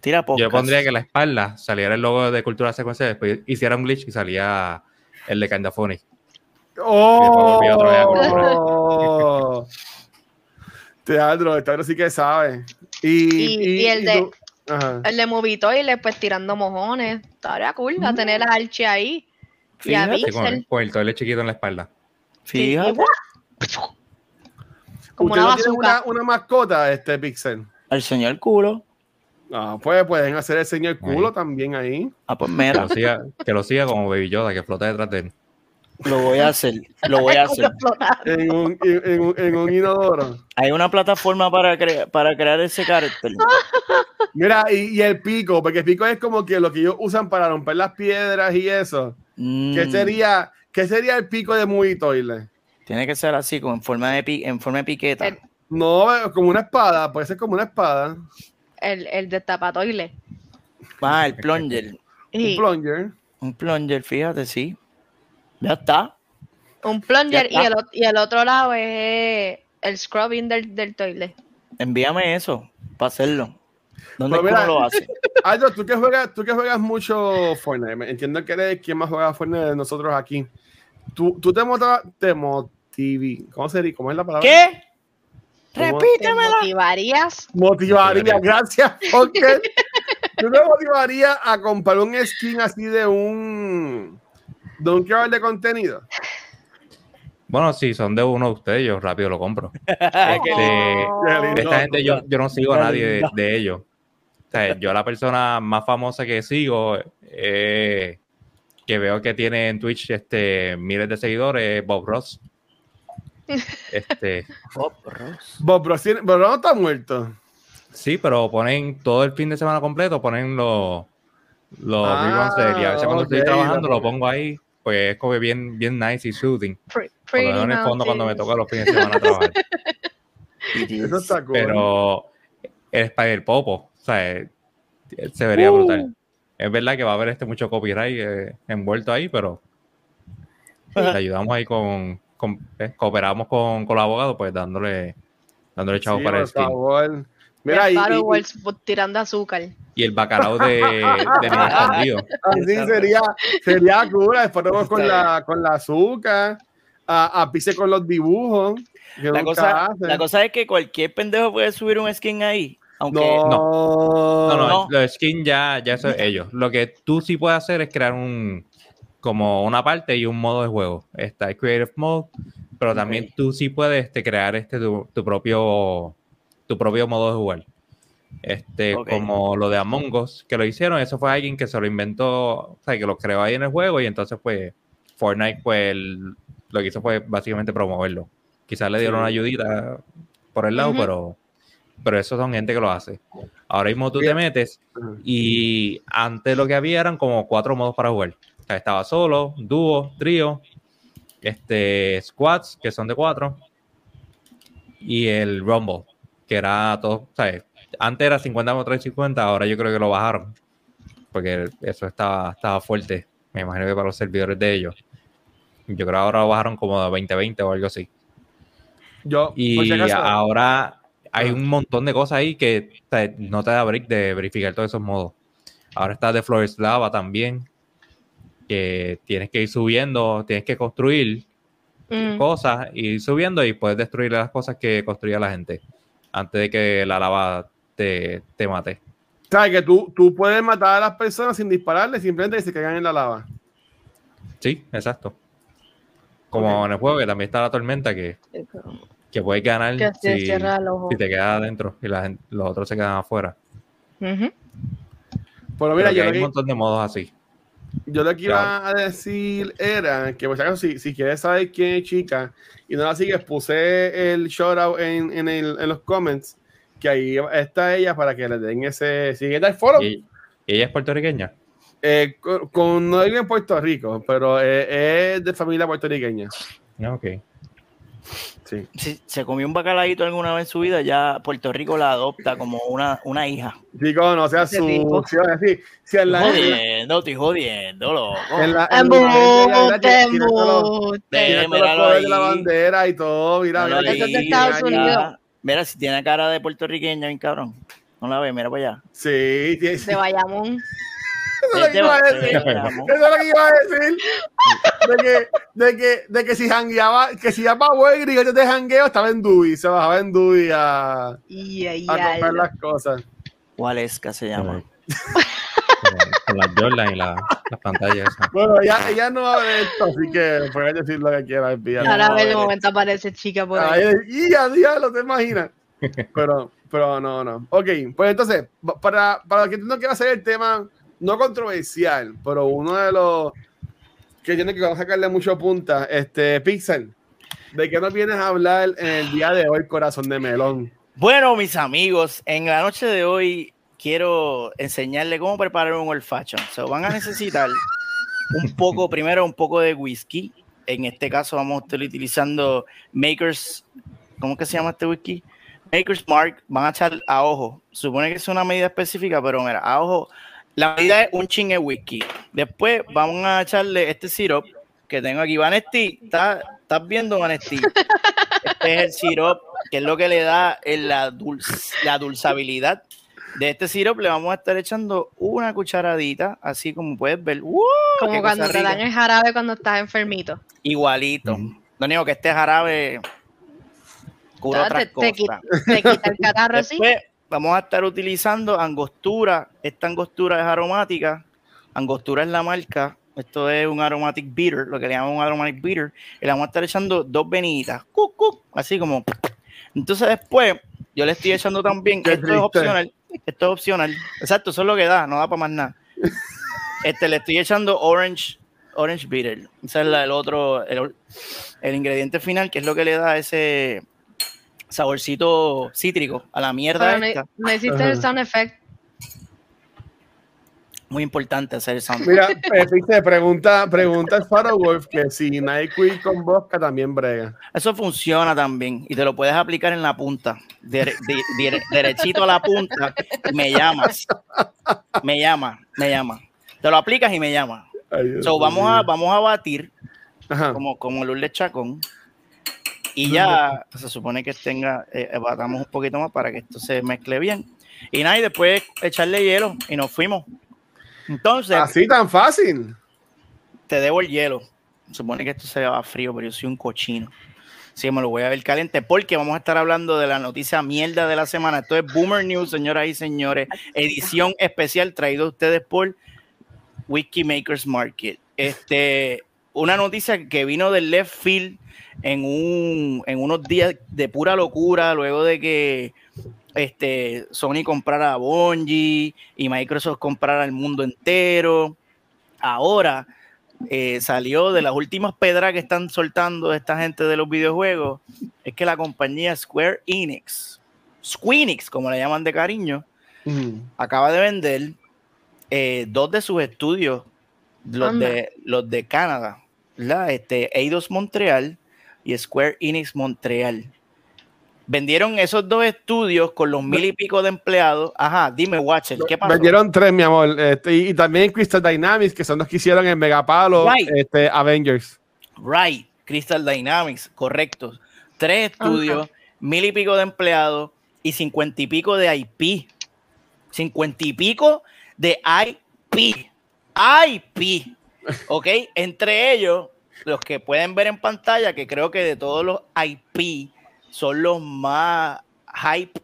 tira po-. Yo pondría que la espalda saliera el logo de Cultura Secuencia, después hiciera un glitch y salía el de a ¡Oh! Teatro, teatro sí que sabe. Y, Y- y el de- tú-. El de Movitoile pues tirando mojones. Estaría cool a tener las archi ahí. Y a Fíjate, Sí, con, con el toile chiquito en la espalda. Fíjate. Como ¿Usted una no tiene bazooka. una, una mascota, este Pixel? Al señor culo. Ah, pues pueden hacer el señor culo Ahí. también ahí. Ah, pues Que mira, lo siga, que lo siga como Baby Yoda, que flota detrás de él. Lo voy a hacer. Lo voy a hacer. En un, en, en un, inodoro. Hay una plataforma para, cre- para crear ese carácter. Mira, y, y el pico, porque el pico es como que lo que ellos usan para romper las piedras y eso. ¿Qué Mm, sería, ¿qué sería el pico de Movie Toilet? Tiene que ser así, como en forma de, pi- en forma de piqueta. El- No, como una espada, puede ser como una espada. El, el destapatoile. Ah, el plunger. Un plunger. Un plunger, fíjate, sí. Ya está. un plunger y el, ot- y el otro lado es el scrubbing del, del toilet. Envíame eso para hacerlo. ¿Dónde Pues es que mira, lo hace? Aldo, tú que juegas, tú que juegas mucho Fortnite, entiendo que eres quien más juega Fortnite de nosotros aquí. tú, tú te, motiva, te motivi, ¿cómo sería? ¿Cómo es la palabra? ¿Qué? ¿Cómo? ¿Te Repítemela. motivarías? Motivaría, gracias, porque tú te motivaría a comprar un skin así de un de un creador de contenido. Bueno, si son de uno de ustedes, yo rápido lo compro. Este, lindo. esta gente yo, yo no sigo a nadie de, ellos. O sea, yo la persona más famosa que sigo, eh, que veo que tiene en Twitch este, miles de seguidores, es Bob Ross. Este, Bob Ross. Bob Ross tiene- Bob Ross está muerto. sí, pero ponen todo el fin de semana completo, ponen los, los Ah, reruns de él. Y a veces cuando estoy trabajando lo pongo ahí, pues es como bien, bien nice y soothing. Pre- Por lo Pretty menos en el fondo cuando me toca los fines de semana trabajar. Eso está cool. pero el Spider Popo, o sea, se vería Uh. brutal. Es verdad que va a haber este mucho copyright eh, envuelto ahí, pero le ayudamos ahí con, con- eh, cooperamos con, con el abogado, pues dándole, dándole chavo Sí, para el por skin. favor. Mira, y, Sparrow y- Wars tirando azúcar. Y el bacalao de, de escondido. así sería, sería cool. Después vamos con la, con la azúcar, a, a pise con los dibujos. La cosa, la cosa es que cualquier pendejo puede subir un skin ahí. Aunque no, No, no, No. los skins ya, ya es ellos. Lo que tú sí puedes hacer es crear un como una parte y un modo de juego. Está el Creative Mode, pero también tú sí puedes este, crear este tu, tu propio tu propio modo de jugar. Este, como lo de Among Us, que lo hicieron, eso fue alguien que se lo inventó, o sea, que lo creó ahí en el juego y entonces pues Fortnite pues el- lo que hizo fue básicamente promoverlo. Quizás le dieron Sí. una ayudita por el lado, pero pero eso son gente que lo hace. Ahora mismo tú te metes y antes lo que había eran como cuatro modos para jugar. O sea, estaba solo, dúo, trío, este, squads, que son de cuatro, y el Rumble, que era todo, ¿sabes? Antes era 50 contra 50, ahora yo creo que lo bajaron, porque eso estaba, estaba fuerte. Me imagino que para los servidores de ellos. Yo creo que ahora lo bajaron como de 20-20 o algo así. Yo, por si Y acaso, ahora hay un montón de cosas ahí que no te da break de verificar todos esos modos. Ahora está de Flores Lava también, que tienes que ir subiendo, tienes que construir Mm. cosas, ir subiendo y puedes destruir las cosas que construía la gente antes de que la lava te, te mate. ¿sabes que tú, tú puedes matar a las personas sin dispararles, simplemente que se caigan en la lava? Sí, exacto. Como en el juego, que también está la tormenta, que, que puedes ganar Que si, te quedas adentro y la los otros se quedan afuera. Ujú. Pero mira, Pero que yo hay un montón de modos así. Yo lo que iba a decir era que, por si acaso, si, si quieres saber quién es chica y no la sigues, puse el shoutout en, en, el- en los comments, que ahí está ella para que le den ese siguiente foro. Y, ella es puertorriqueña. Eh, con, con- no vive en Puerto Rico, pero eh, es de familia puertorriqueña. Ah, Ok. Sí. si se comió un bacalaíto alguna vez en su vida, ya Puerto Rico la adopta como una, una hija. Digo, no sea sucio. así, si en la, en la, Jodiendo, estoy jodiendo, loco. en la- de la bandera y todo. Mira, mira Eso es de ahí, Estados mira, Unidos. Mira, si tiene cara de puertorriqueña, bien cabrón. No la ve, mira para allá. Sí, tiene- De Bayamón. Eso es lo que iba a decir. Eso es lo que iba a decir. De que, de que, de que si jangueaba, que si iba para Wegri y de jangueo, estaba en Dewey, se bajaba en Dewey a, Y ahí, a comprar las cosas. Waleska se llama. Con, las Jordan y la, las pantallas. Bueno, ella, ella no va a ver esto, así que puedes decir lo que quieras. Ahora No, ve de eh. momento aparece chica por ahí. Y a diablo, te imaginas. Pero, pero no, no. Ok, pues entonces, pa- para, para que tú no quieras hacer el tema no controversial, pero uno de los que tiene que sacarle mucho punta, este Pixel, ¿de qué nos vienes a hablar en el día de hoy, corazón de melón? Bueno, mis amigos, en la noche de hoy quiero enseñarle cómo preparar un old fashion. Se van a necesitar un poco, primero un poco de whisky. En este caso vamos a estar utilizando Makers, ¿cómo que se llama este whisky? Makers Mark, van a echar a ojo. Supone que es una medida específica, pero mira, a ojo, la medida es un chin de whisky. Después vamos a echarle este syrup que tengo aquí. Vanesti, ¿estás, viendo Vanesti? Este es el syrup, que es lo que le da el- la, dulz- la dulzabilidad de este sirope le vamos a estar echando una cucharadita, así como puedes ver. ¡Wow! Como ¡Qué cuando te dan el jarabe cuando estás enfermito. Igualito. Ujú. Lo único que este jarabe cura otras te, te cosas. quita, te quita el catarro, sí. Después vamos a estar utilizando angostura. Esta angostura es aromática. Angostura es la marca. Esto es un aromatic bitter, lo que le llaman un aromatic bitter. Y le vamos a estar echando dos venitas. Cuc, cuc, así como. Entonces después yo le estoy echando también. Qué Esto es opcional. Esto es opcional. Exacto, eso es lo que da, no da para más nada. Este le estoy echando orange, orange bitter. Ese es la- el otro, el, el ingrediente final, que es lo que le da ese saborcito cítrico a la mierda Pero esta. no, no hiciste el sound effect. Muy importante hacer el sound. Mira, eh, dice, pregunta, pregunta el Faro Wolf que si NyQuil con vodka también brega. Eso funciona también y te lo puedes aplicar en la punta, dere- de- dire- derechito a la punta. y Me llamas, me llama, me llama. Te lo aplicas y me llama. Ay, So, vamos a vamos a batir Ajá. como como Lourdes Chacón y ya se supone que tenga eh, batamos un poquito más para que esto se mezcle bien y nada y después echarle hielo y nos fuimos. Entonces Así tan fácil. te debo el hielo. Se supone que esto se va frío, pero yo soy un cochino. Sí, me lo voy a ver caliente porque vamos a estar hablando de la noticia mierda de la semana. Esto es Boomer News, señoras y señores. Edición especial traído a ustedes por Wiki Makers Market. Este, una noticia que vino del left field en, un, en unos días de pura locura, luego de que este, Sony comprara a Bungie y Microsoft comprara el mundo entero. Ahora eh, salió de las últimas pedras que están soltando esta gente de los videojuegos, es que la compañía Square Enix, Squeenix, como le llaman de cariño, acaba de vender eh, dos de sus estudios, los Anda. de, los de Canadá, ¿verdad? Este, Eidos Montreal y Square Enix Montreal. Vendieron esos dos estudios con los mil y pico de empleados. Ajá, dime, Watcher, ¿qué pasó? Vendieron tres, mi amor. Este, y, y también Crystal Dynamics, que son los que hicieron el Megapalo Right. este, Avengers. Right, Crystal Dynamics, correcto. Tres estudios, mil y pico de empleados y cincuenta y pico de IP. Cincuenta y pico de IP. IP. ¿Ok? Entre ellos, los que pueden ver en pantalla, que creo que de todos los IP son los más hype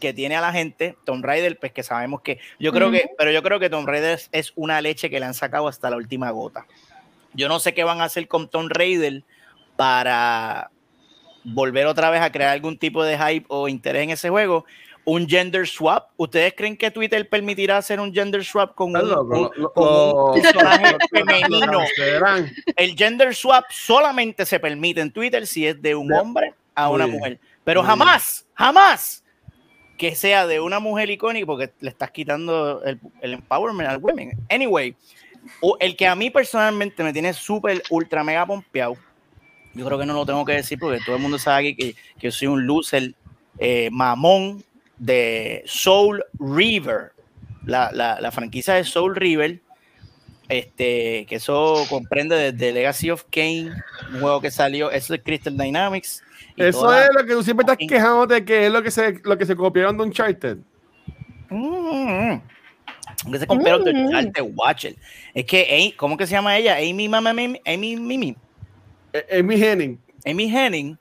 que tiene a la gente, Tomb Raider, pues que sabemos que, yo creo que, pero yo creo que Tomb Raider es, una leche que le han sacado hasta la última gota. Yo no sé qué van a hacer con Tomb Raider para volver otra vez a crear algún tipo de hype o interés en ese juego. Un gender swap. ¿Ustedes creen que Twitter permitirá hacer un gender swap con un, lo- personaje femenino? El gender swap solamente se permite en Twitter si es de un hombre a una mujer. Pero jamás, jamás que sea de una mujer icónica porque le estás quitando el, el empowerment al women. Anyway, o el que a mí personalmente me tiene súper, ultra, mega pompeado, yo creo que no lo tengo que decir porque todo el mundo sabe aquí que, que yo soy un loser eh, mamón de Soul River, la, la, la franquicia de Soul River, este, que eso comprende desde Legacy of Kane, un juego que salió, eso es Crystal Dynamics. Eso es lo que tú siempre estás quejándote que es lo que se, lo que se copiaron de Uncharted. Mm, que se compraron de Mm. Uncharted, Watcher. Es que, ¿cómo que se llama ella? Amy Mama Amy, Amy Mimi. Eh, Amy Henning. Amy Henning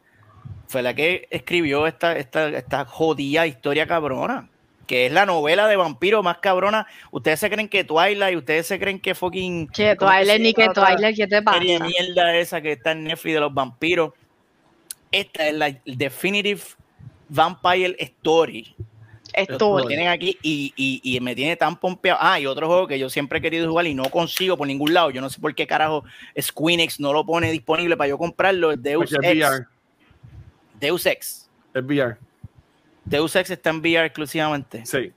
fue la que escribió esta, esta, esta jodida historia cabrona, que es la novela de vampiro más cabrona. Ustedes se creen que Twilight, ustedes se creen que fucking. Que ¿cómo que Twilight ni que Twilight, ¿qué te pasa? serie mierda esa que está en Netflix de los vampiros. Esta es la Definitive Vampire Story. Esto. Lo tienen aquí y, y- y me tiene tan pompeado. Ah, y otro juego que yo siempre he querido jugar y no consigo por ningún lado. Yo no sé por qué carajo Squeenix no lo pone disponible para yo comprarlo. Es Deus Porque es Ex. Deus Ex. Es VR. Deus Ex está en VR exclusivamente. Sí.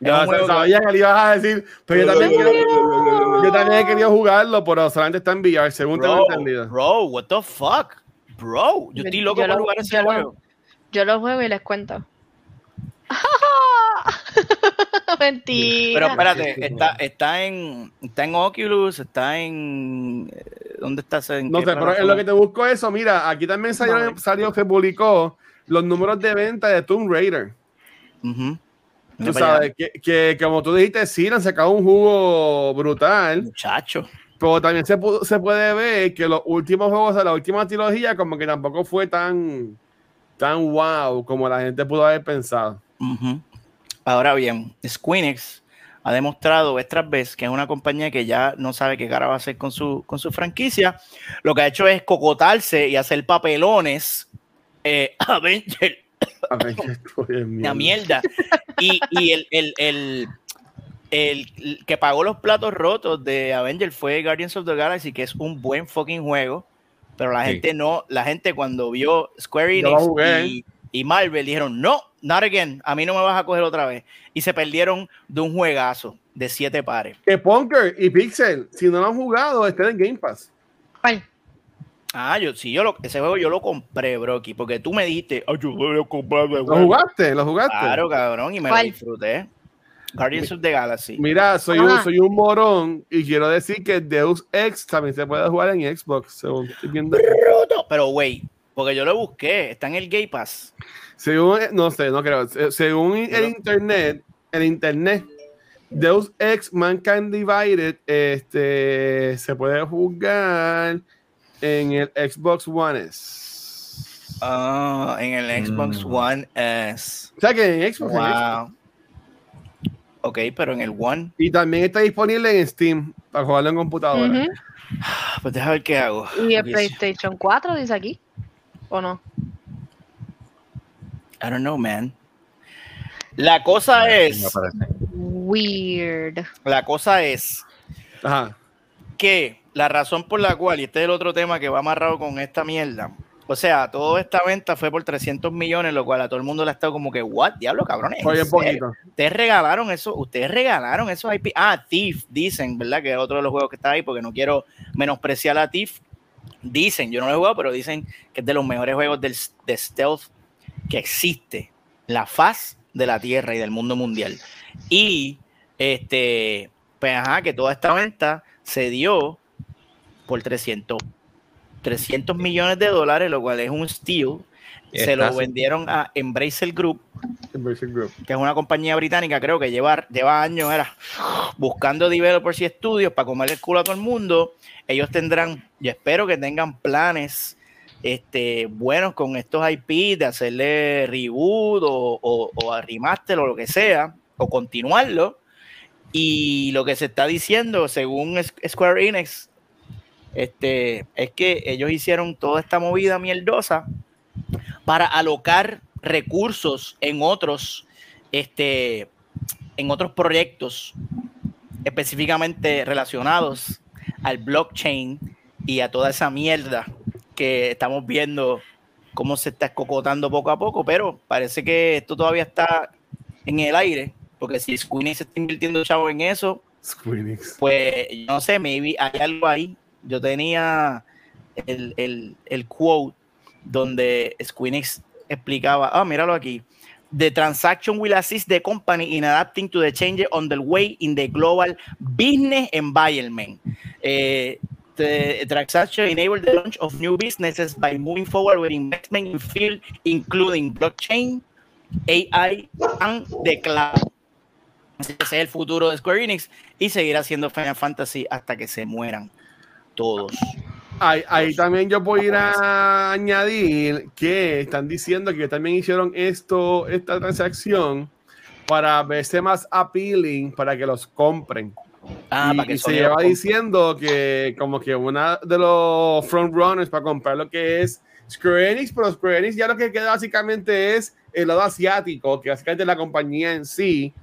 Ya juego sabía que le ibas a decir, pero yo también, quiero- yo también he querido jugarlo, pero solamente está en VR, según tengo Bro, entendido. bro, what the fuck? Bro, yo estoy loco Yo por lo- jugar ese yo lo- juego. Yo lo juego y les cuento. Mentira. Pero espérate, está, está, en, está en Oculus, está en. eh, ¿Dónde está? ese- en No sé, pero en lo que te busco eso, mira, aquí también salió, No. salió que publicó los números de venta de Tomb Raider. Ujú. Tú sabes que, que, como tú dijiste, sí, le han sacado un jugo brutal, Muchacho. pero también se, se puede ver que los últimos juegos de la última trilogía como que tampoco fue tan, tan wow como la gente pudo haber pensado. Ahora bien, Squeenix ha demostrado vez tras vez que es una compañía que ya no sabe qué cara va a hacer con su, con su franquicia. Lo que ha hecho es cocotarse y hacer papelones. Eh, Avenger, A ver, que esto es una mierda. Y, y el, el, el, el- el que pagó los platos rotos de Avenger fue Guardians of the Galaxy, que es un buen fucking juego. Pero la Sí. gente no, la gente cuando vio Square Enix y Marvel dijeron, no, not again, a mí no me vas a coger otra vez. Y se perdieron de un juegazo de siete pares. Que Punker y Pixel, si no lo han jugado, estén en Game Pass. ¿Cuál? Ah, yo sí, yo lo, ese juego yo lo compré, Brocky, porque tú me dijiste, "Ay, yo comprar ese ¿Lo juego". jugaste? ¿Lo jugaste? Claro, cabrón, y me ¿Cuál? lo disfruté. Guardians of the Galaxy. Mira, soy un, soy un morón y quiero decir que Deus Ex también se puede jugar en Xbox, según estoy viendo. Bruto. Pero, güey, porque yo lo busqué, está en el Game Pass. Según, no sé, no creo. Se- Según el internet, el internet, Deus Ex Mankind Divided este, se puede jugar en el Xbox One S. Ah, en el Xbox Mm. One S. O sea que en Xbox, en Xbox. Wow. Ok, pero en el One, Y también está disponible en Steam para jugarlo en computadora. Ah, pues déjame ver qué hago. Y el PlayStation 4 dice aquí. ¿O no? I don't know, man. La cosa es. Weird. la cosa es Ajá. que la razón por la cual, y este es el otro tema que va amarrado con esta mierda, o sea, toda esta venta fue por 300 millones, lo cual a todo el mundo le ha estado como que, what, diablo, cabrones. ¿en Oye, poquito. Ustedes regalaron eso, ustedes regalaron esos IP. Ah, Thief, dicen, ¿verdad? Que es otro de los juegos que está ahí, porque no quiero menospreciar a Thief. Dicen, yo no lo he jugado, pero dicen que es de los mejores juegos del, de stealth que existe. La faz de la Tierra y del mundo mundial. Y, este, pues, ajá, que toda esta venta se dio por 300, 300 millones de dólares, lo cual es un steal. Se lo vendieron a Embracer Group, Inversion Group. que es una compañía británica, creo que lleva, lleva años era, buscando developers y estudios para comer el culo a todo el mundo. Ellos tendrán, yo espero que tengan planes este, buenos con estos IP, de hacerle reboot o, o, o lo que sea, o continuarlo. Y lo que se está diciendo, según Square Enix, este, es que ellos hicieron toda esta movida mierdosa para alocar recursos en otros, este, en otros proyectos específicamente relacionados al blockchain y a toda esa mierda que estamos viendo cómo se está escocotando poco a poco, pero parece que esto todavía está en el aire, porque si Squeenie se está invirtiendo chavo en eso, Squeenix. pues no sé, maybe hay algo ahí. Yo tenía el, el, el quote donde Squeenix explicaba, ah, míralo aquí. The transaction will assist the company in adapting to the changes on the way in the global business environment. Eh, the transaction enable the launch of new businesses by moving forward with investment in field including blockchain, AI, and the cloud. Ese es el futuro de Square Enix y seguir haciendo Final Fantasy hasta que se mueran todos. Ahí, ahí también yo puedo ir a añadir que están diciendo que también hicieron esto, esta transacción para verse más appealing para que los compren. Ah, y, para que y se lleva diciendo que como que una de los frontrunners para comprar lo que es Square Enix, pero Square Enix ya lo que queda básicamente es el lado asiático, que básicamente la compañía en sí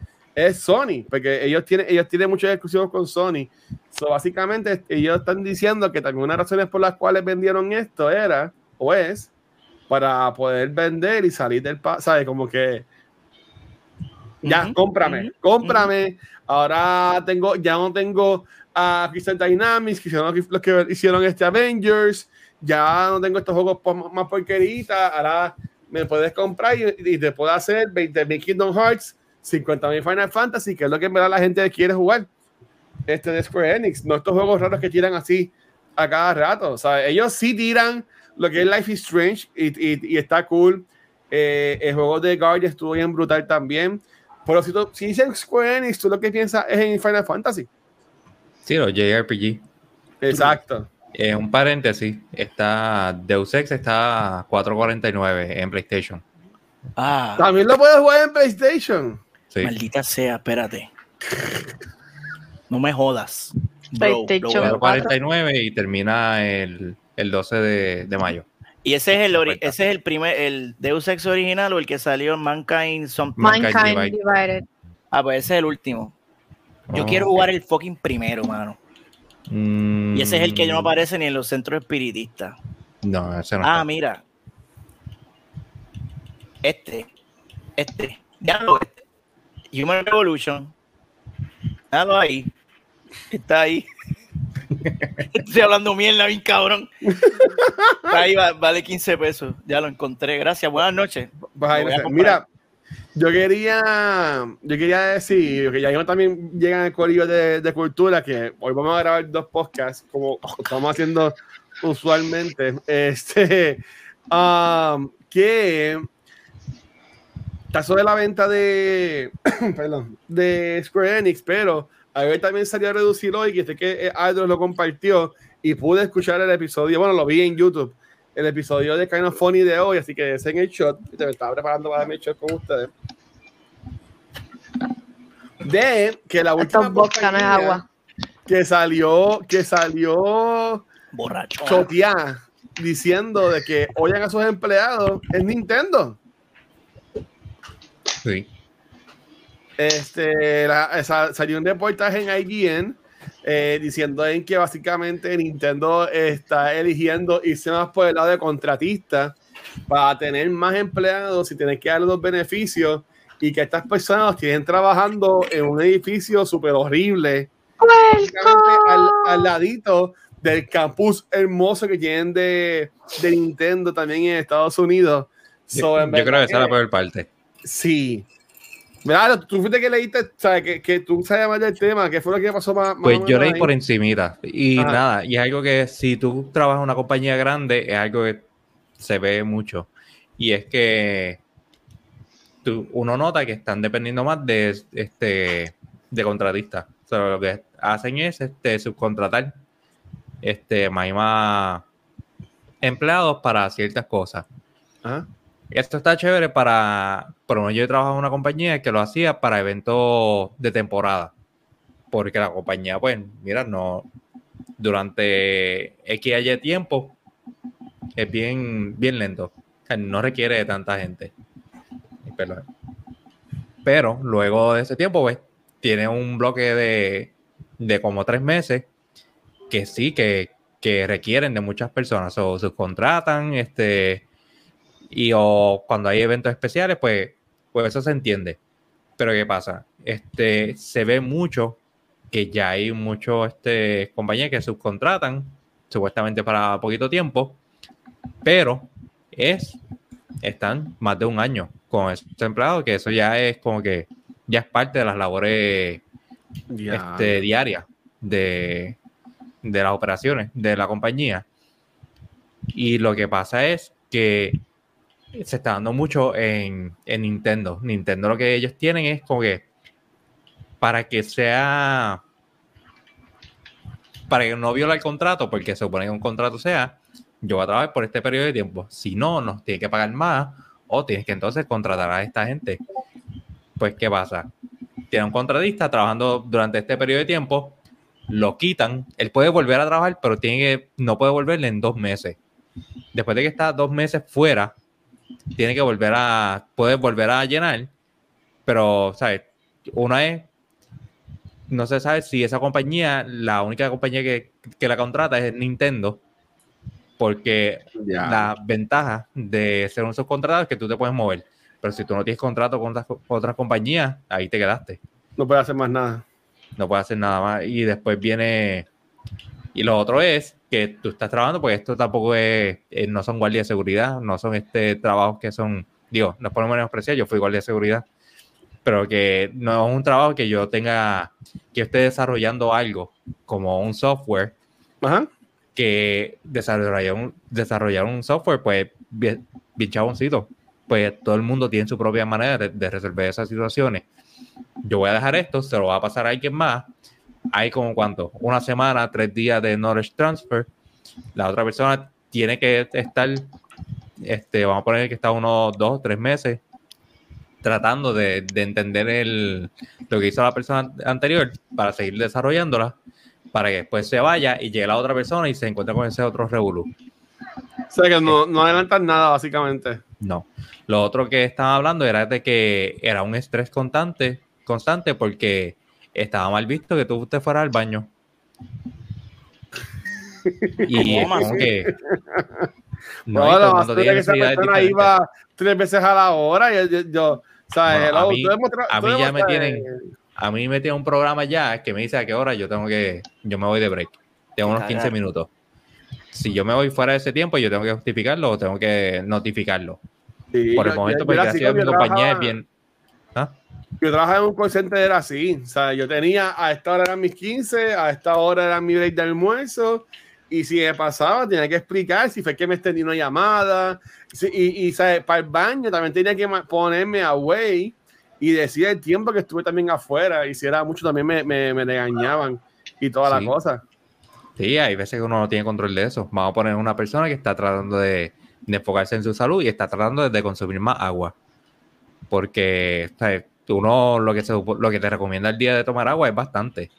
es Sony, porque ellos tienen, ellos tienen muchos exclusivos con Sony. So, básicamente ellos están diciendo que también una de las razones por las cuales vendieron esto era, o es, para poder vender y salir del país, ¿sabes? Como que ya, Ujú, cómprame, ujú, cómprame. Ahora tengo, ya no tengo a Crystal Dynamics, que hicieron los que hicieron este Avengers. Ya no tengo estos juegos más porqueritas. Ahora me puedes comprar y, y te puedo hacer 20.000 Kingdom Hearts, 50.000 Final Fantasy, que es lo que en verdad la gente quiere jugar. Este de Square Enix, no estos juegos raros que tiran así a cada rato. O sea, ellos sí tiran lo que es Life is Strange y, y- y está cool. Eh, el juego de Guardian estuvo bien brutal también. Pero si, tú, si dicen Square Enix, tú lo que piensas es en Final Fantasy. Sí, los JRPG. Exacto. Eh, un paréntesis, está Deus Ex está a 449 en PlayStation. Ah, También lo puedes jugar en PlayStation. Sí. maldita sea, espérate. No me jodas. Bro, PlayStation. bro. 449 y termina el, el 12 de, de mayo. Y ese es el ori- ese es el primer, el Deus Ex original o el que salió en Mankind Something. Mankind Mankind Divide. Divided. Ah, pues ese es el último. Yo Oh, quiero jugar el fucking primero, mano. Mm, Y ese es el que no aparece ni en los centros espiritistas. No, ese no Ah, está. mira. Este. Este. Déjalo este. Human Revolution. Déjalo ahí. Está ahí. Estoy hablando mierda, bien cabrón. Ahí va- vale 15 pesos. Ya lo encontré. Gracias. Buenas noches. Mira, yo quería, yo quería decir que ya también llegan el corillo de, de cultura que hoy vamos a grabar dos podcasts como estamos haciendo usualmente. Este, um, que está sobre la venta de, perdón, de Square Enix, pero a ver también salió a reducir hoy, que sé que eh, Aldros lo compartió y pude escuchar el episodio, bueno, lo vi en YouTube, el episodio de Kind of Funny de hoy, así que ese en el shot, y te me estaba preparando para darme el shot con ustedes. De que la última compañía agua. que salió, que salió Borracho. choteada diciendo de que oyen a sus empleados es Nintendo. Sí. Este, la- esa- salió un reportaje en IGN eh, diciendo en que básicamente Nintendo está eligiendo irse más por el lado de contratista para tener más empleados y tener que dar los beneficios y que estas personas tienen trabajando en un edificio súper horrible al, al ladito del campus hermoso que tienen de, de Nintendo también en Estados Unidos. So, Yo, yo creo que esa es la peor parte. Sí. ¿Verdad? Tú fuiste que leíste, sabes, que, que tú sabes más del tema, ¿qué fue lo que pasó más, más Pues yo leí ahí? por encimita. Y Ajá. nada, y es algo que si tú trabajas en una compañía grande, es algo que se ve mucho. Y es que tú- uno nota que están dependiendo más de este de contratistas. O sea, lo que hacen es este subcontratar este más y más empleados para ciertas cosas. Ajá. Esto está chévere para, por lo menos yo he trabajado en una compañía que lo hacía para eventos de temporada. Porque la compañía, pues, mira, no, durante X Y tiempo es bien, bien lento. No requiere de tanta gente. Perdón. Pero luego de ese tiempo, pues, tiene un bloque de, de como tres meses que sí, que, que requieren de muchas personas. O subcontratan, este, y o cuando hay eventos especiales, pues, pues eso se entiende. Pero ¿qué pasa? Este, se ve mucho que ya hay muchos este, compañías que subcontratan, supuestamente para poquito tiempo, pero es, están más de un año con esos empleados, que eso ya es como que ya es parte de las labores Ya. este, diarias de, de las operaciones de la compañía. Y lo que pasa es que se está dando mucho en, en Nintendo. Nintendo lo que ellos tienen es como que para que sea para que no viola el contrato, porque se supone que un contrato sea, yo voy a trabajar por este periodo de tiempo. Si no, nos tiene que pagar más o tienes que entonces contratar a esta gente. Pues, ¿qué pasa? Tiene un contratista trabajando durante este periodo de tiempo, lo quitan, él puede volver a trabajar, pero tiene que, no puede volverle en dos meses. Después de que está dos meses fuera, tiene que volver a, puede volver a llenar, pero, ¿sabes? Una es, no se sabe si esa compañía, la única compañía que, que la contrata es Nintendo, porque la ventaja de ser un subcontratado es que tú te puedes mover. Pero si tú no tienes contrato con otras, con otras compañías, ahí te quedaste. No puede hacer más nada. No puedes hacer nada más. Y después viene. Y lo otro es que tú estás trabajando, porque esto tampoco es. eh, no son guardias de seguridad, no son este trabajos que son. Digo, no podemos menospreciar, yo fui guardia de seguridad. Pero que no es un trabajo que yo tenga. Que esté desarrollando algo como un software Ajá. que desarrollar un, desarrollar un software, pues bien, bien chaboncito. pues todo el mundo tiene su propia manera de, de resolver esas situaciones. Yo voy a dejar esto, se lo va a pasar a alguien más. Hay como cuánto, una semana, tres días de knowledge transfer. La otra persona tiene que estar, este, vamos a poner que está unos dos, tres meses tratando de, de entender el, lo que hizo la persona anterior para seguir desarrollándola, para que después se vaya y llegue la otra persona y se encuentre con ese otro revolú. O sea que no, no adelantan nada, básicamente. No. Lo otro que estaba hablando era de que era un estrés constante, constante porque estaba mal visto que tú te fueras al baño. Y es ¿Cómo como que. No, No, la basura que esa persona iba tres veces a la hora. Y yo, yo ¿sabes? Bueno, a mí- a ya me tienen- A mí me tiene un programa ya que me dice a qué hora yo tengo que. Yo me voy de break. Tengo unos 15 Cagar. minutos. Si yo me voy fuera de ese tiempo, yo tengo que justificarlo o tengo que notificarlo. Sí, Por el yo- momento, yo- pues yo gracias a mi yo compañía es bien. ¿Ah? Yo trabajaba en un call center, era así. O sea, yo tenía, a esta hora eran mis 15, a esta hora era mi break de almuerzo. Y si me pasaba, tenía que explicar si fue que me extendí una llamada. Y, y ¿sabes? para el baño también tenía que ponerme away y decir el tiempo que estuve también afuera. Y si era mucho, también me, me, me regañaban y toda Sí. la cosa. Sí, hay veces que uno no tiene control de eso. Vamos a poner una persona que está tratando de, de enfocarse en su salud y está tratando de, de consumir más agua. Porque ¿sabes? Uno lo que, se, lo que te recomienda el día de tomar agua es bastante.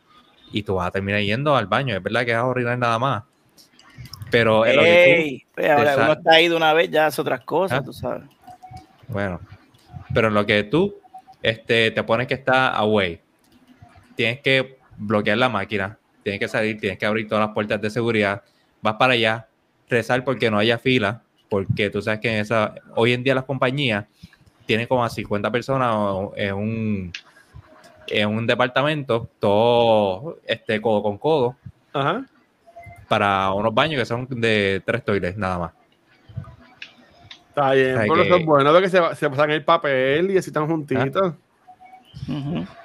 Y tú vas a terminar yendo al baño. Es verdad que vas a orinar nada más. Pero en lo que Ey, pues, ahora uno está ahí de una vez, ya hace otras cosas, Ah. tú sabes. bueno, pero en lo que tú este, te pones que está away, tienes que bloquear la máquina, tienes que salir, tienes que abrir todas las puertas de seguridad, vas para allá, rezar porque no haya fila, porque tú sabes que en esa, hoy en día las compañías tienen como a 50 personas en un, en un departamento, todo este, codo con codo, Ajá. para unos baños que son de tres toiles nada más. Está bien, Hay pero que- eso es bueno porque se, se pasan el papel y así están juntitos.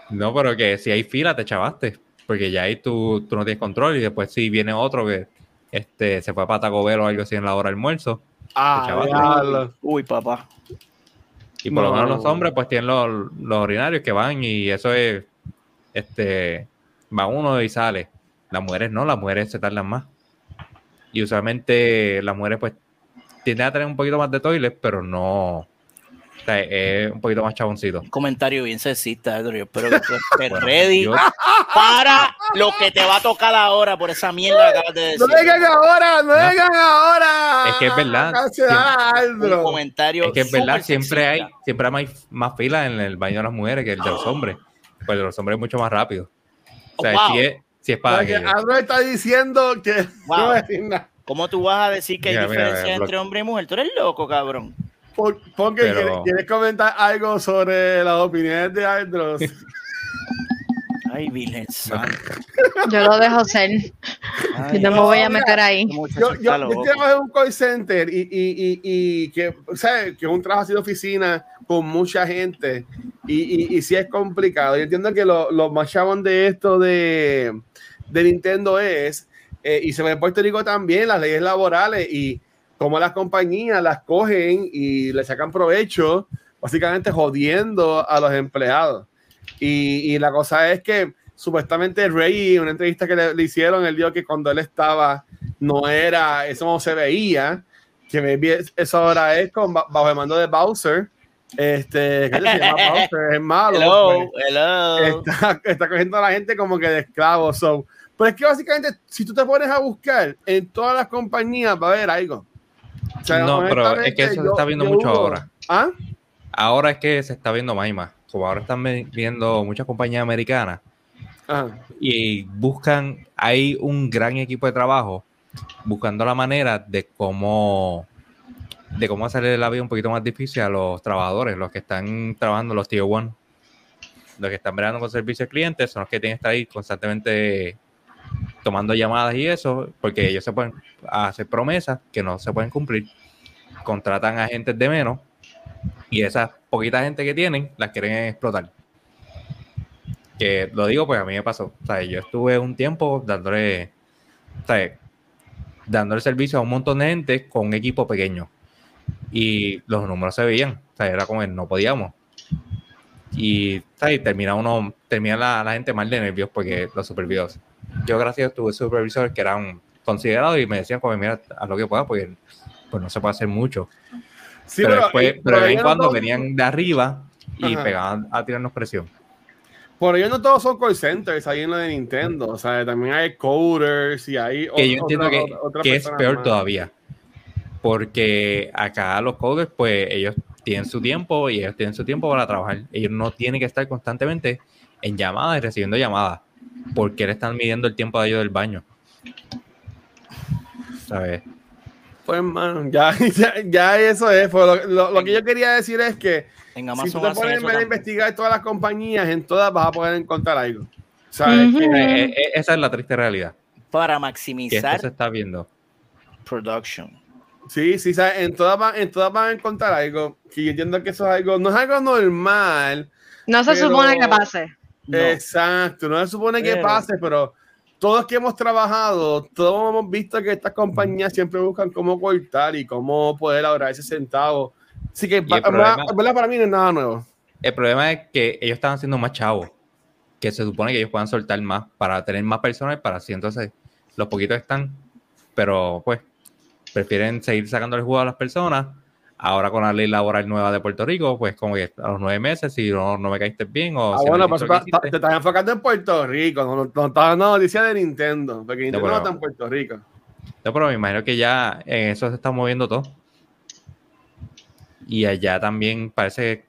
No, pero que si hay fila te chavaste, porque ya ahí tú, tú no tienes control y después si viene otro que este, se fue para Taco Bell o algo así en la hora de almuerzo Ah. Uy, papá. Y por lo No. menos los hombres pues tienen los, los urinarios que van y eso es, este, va uno y sale. Las mujeres no, las mujeres se tardan más. Y usualmente las mujeres pues tienden a tener un poquito más de toilet, pero no, o sea, es un poquito más chaboncito. Un comentario bien sexista, Edro. Yo espero que tú estés Bueno, ready yo- para lo que te va a tocar ahora por esa mierda que acabas de decir. No digan ahora, no No. digan ahora. Es que es verdad. Un comentario Es que es verdad, siempre hay, siempre hay más, más filas en el baño de las mujeres que el de los hombres. Pues el de los hombres es mucho más rápido. O sea, Oh, wow. si, es, si es para Porque que. Aldro está diciendo que Wow. no decir nada. ¿Cómo tú vas a decir que hay mira, diferencia mira, entre hombre y mujer? Tú eres loco, cabrón. Pon, pon que Pero- quieres, comentar algo sobre las opiniones de Aldros. Ay, Virgen. Yo lo dejo ser. Ay, Yo no me voy a meter ahí. este yo, yo, yo trabajo en un call center y, y, y, y que, o sea, que es un trabajo así de oficina con mucha gente y, y, y sí es complicado. Yo entiendo que lo, lo más chabón de esto de, de Nintendo es, eh, y se ve en Puerto Rico también, las leyes laborales y cómo las compañías las cogen y le sacan provecho, básicamente jodiendo a los empleados. Y, y la cosa es que supuestamente Rey, en una entrevista que le, le hicieron, él dijo que cuando él estaba no era, eso no se veía, que maybe eso ahora es con, ba- bajo el mando de Bowser. Este, que se llama Bowser, es malo. Hello, pues, hello. está, está cogiendo a la gente como que de esclavos. So. Pero es que básicamente, si tú te pones a buscar en todas las compañías, va a haber algo. O sea, No, pero es que eso se está viendo mucho ahora. ¿Ah? Ahora es que se está viendo más y más. Como ahora están viendo muchas compañías americanas Ajá. y buscan, hay un gran equipo de trabajo buscando la manera de cómo de cómo hacerle la vida un poquito más difícil a los trabajadores, los que están trabajando los tier one, los que están bregando con servicios al cliente, son los que tienen que estar ahí constantemente tomando llamadas y eso, porque ellos se pueden hacer promesas que no se pueden cumplir, contratan a agentes de menos y esa poquita gente que tienen las quieren explotar. Que lo digo pues a mí me pasó. O sea, yo estuve un tiempo dándole, o sea, dándole servicio a un montón de gente con un equipo pequeño. y los números se veían, o sea, era como que no podíamos. Y, ¿sabes? termina uno, termina la, gente mal de nervios porque los supervisores. Yo, gracias a tuve supervisores que eran considerados y me decían, como, mira, haz lo que puedas porque pues no se puede hacer mucho. Sí, pero, después, eh, pero de vez en cuando todos- venían de arriba y Ajá. pegaban a tirarnos presión. Por ello no todos son call centers ahí en lo de Nintendo. O sea, también hay coders y hay que yo otra- entiendo que, otra- que es peor más. todavía. Porque acá los coders, pues ellos tienen su tiempo y ellos tienen su tiempo para trabajar. Ellos no tienen que estar constantemente en llamadas y recibiendo llamadas. Porque le están midiendo el tiempo de ellos del baño. ¿Sabes? Pues, mano, ya, ya, ya eso es. Pues, lo, lo- lo que yo quería decir es que En si tú te pones a investigar todas las compañías, en todas vas a poder encontrar algo. ¿Sabes? Eh, eh, esa es la triste realidad. para Que esto maximizar se está viendo. production. Sí, sí, ¿sabes? En todas, van, en todas van a encontrar algo. Que yo entiendo que eso es algo, no es algo normal. No se Pero- supone que pase. No. Exacto, no se supone que Pero- pase, pero todos que hemos trabajado, todos hemos visto que estas compañías siempre buscan cómo cortar y cómo poder ahorrar ese centavo. Así que, el pa- problema- para mí no es nada nuevo. El problema es que ellos están haciendo más chavos. Que se supone que ellos puedan soltar más para tener más personas para así entonces los poquitos están. Pero pues prefieren seguir sacando el juego a las personas. Ahora con la ley laboral nueva de Puerto Rico, pues como que a los nueve meses, si no, no me caíste bien o Ah, si no bueno, pues, te estás enfocando en Puerto Rico, no, no, no dando noticia de Nintendo, porque Nintendo no, está en Puerto Rico. No, pero me imagino que ya en eso se está moviendo todo. Y allá también parece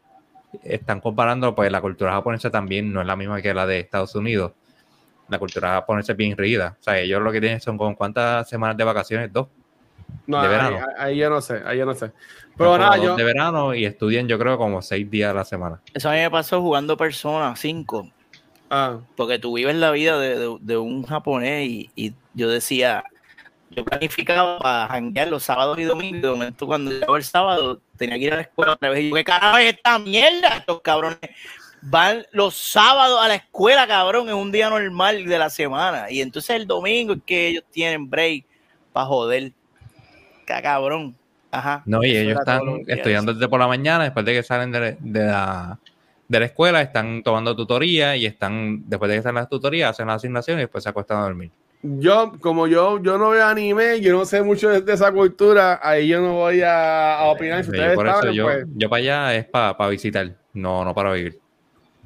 que están comparando, pues la cultura japonesa también no es la misma que la de Estados Unidos. La cultura japonesa es bien rígida. O sea, ellos lo que tienen son con cuántas semanas de vacaciones, dos. No, De ahí, verano. ahí- ahí yo no sé, ahí yo no sé. Pero Pero nada, yo, de verano y estudian yo creo como seis días a la semana. Eso a mí me pasó jugando Persona 5. ah, Porque tú vives la vida de, de- de un japonés y, y yo decía, yo planificaba para janguear los sábados y domingos. y De momento, cuando llegaba el sábado, tenía que ir a la escuela otra vez. Y yo, ¿qué carajo es esta mierda? Estos cabrones van los sábados a la escuela, cabrón, es un día normal de la semana. Y entonces el domingo es que ellos tienen break para joder. Ca- Cabrón. Ajá. No, y ellos están estudiando desde por la mañana, después de que salen de, de la, de la escuela, están tomando tutoría y están, después de que salen las tutorías, hacen las asignaciones y después se acuestan a dormir. yo, como yo, yo no veo anime, yo no sé mucho de, de esa cultura, ahí yo no voy a, a opinar. Si yo ustedes por eso saben, yo, pues, yo para allá es para visitar, no, no para vivir.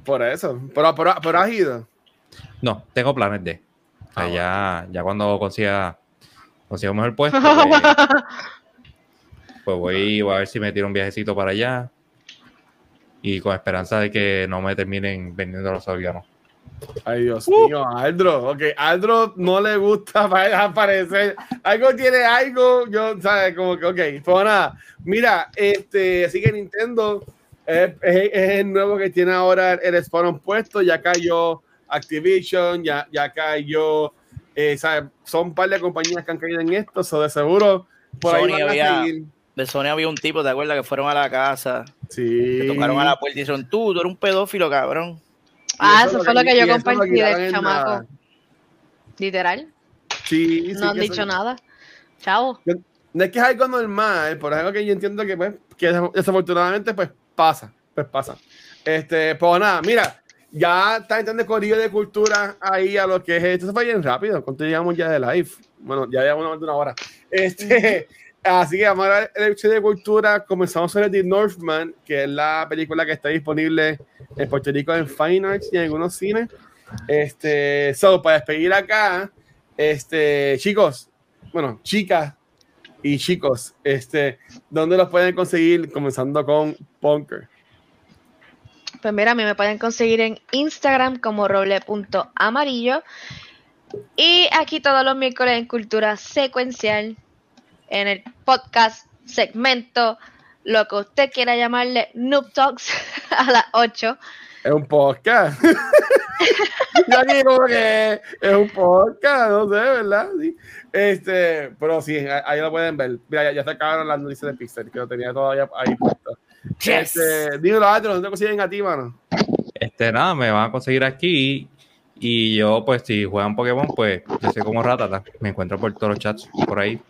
por eso. Pero, pero, pero has ido. No, tengo planes de. O sea, Ah, ya, ya cuando consiga, consiga un mejor puesto, pues, pues voy, voy a ver si me tiro un viajecito para allá. Y con esperanza de que no me terminen vendiendo los órganos. Ay, Dios mío, Aldro. Ok, Aldro no le gusta pa- aparecer. Algo tiene algo, yo, ¿sabes? Como que, ok, pues nada. Mira, este, así que Nintendo es, es- es el nuevo que tiene ahora el Spawn puesto. Ya cayó Activision, ya, ya cayó, eh. Son un par de compañías que han caído en esto, so de seguro por ahí Sony van a había- seguir. De Sony había un tipo, ¿te acuerdas? Que fueron a la casa, Sí. que tocaron a la puerta y dijeron, tú, tú eres un pedófilo, cabrón. Ah, eso lo fue lo que y yo eso compartí del chamaco. nada. Literal. Sí, sí, No han que dicho eso- nada. Chavo. No es que es algo normal, por algo que yo entiendo que, pues, que des- desafortunadamente, pues pasa, pues pasa. Este, pues nada, mira, ya está entrando el corrillo de cultura ahí a lo que es esto. Se fue bien rápido, cuánto llegamos ya de live. Bueno, ya llevamos más de una hora. Este, así que vamos a ver el de cultura. Comenzamos sobre The Northman, que es la película que está disponible en Puerto Rico en Fine Arts y en algunos cines. Este, so, para despedir acá, este, chicos, bueno, chicas y chicos, este, ¿dónde los pueden conseguir? Comenzando con Punker. Pues mira, a mí me pueden conseguir en Instagram como roble.amarillo. Y aquí todos los miércoles en Cultura Secuencial, en el podcast, segmento, lo que usted quiera llamarle, Noob Talks, a las 8. Es un podcast. Aquí como que es un podcast, no sé, ¿verdad? Este, pero sí, ahí ahí lo pueden ver. Mira, ya, ya se acabaron las noticias de Pixel, que lo tenía todavía ahí puesto. Yes. Este, dímelo, Andrew, ¿dónde te consiguen a ti, mano? Este, nada, me van a conseguir aquí. Y yo, pues, si juegan Pokémon, pues, yo soy como Ratata. Me encuentro por todos los chats, por ahí.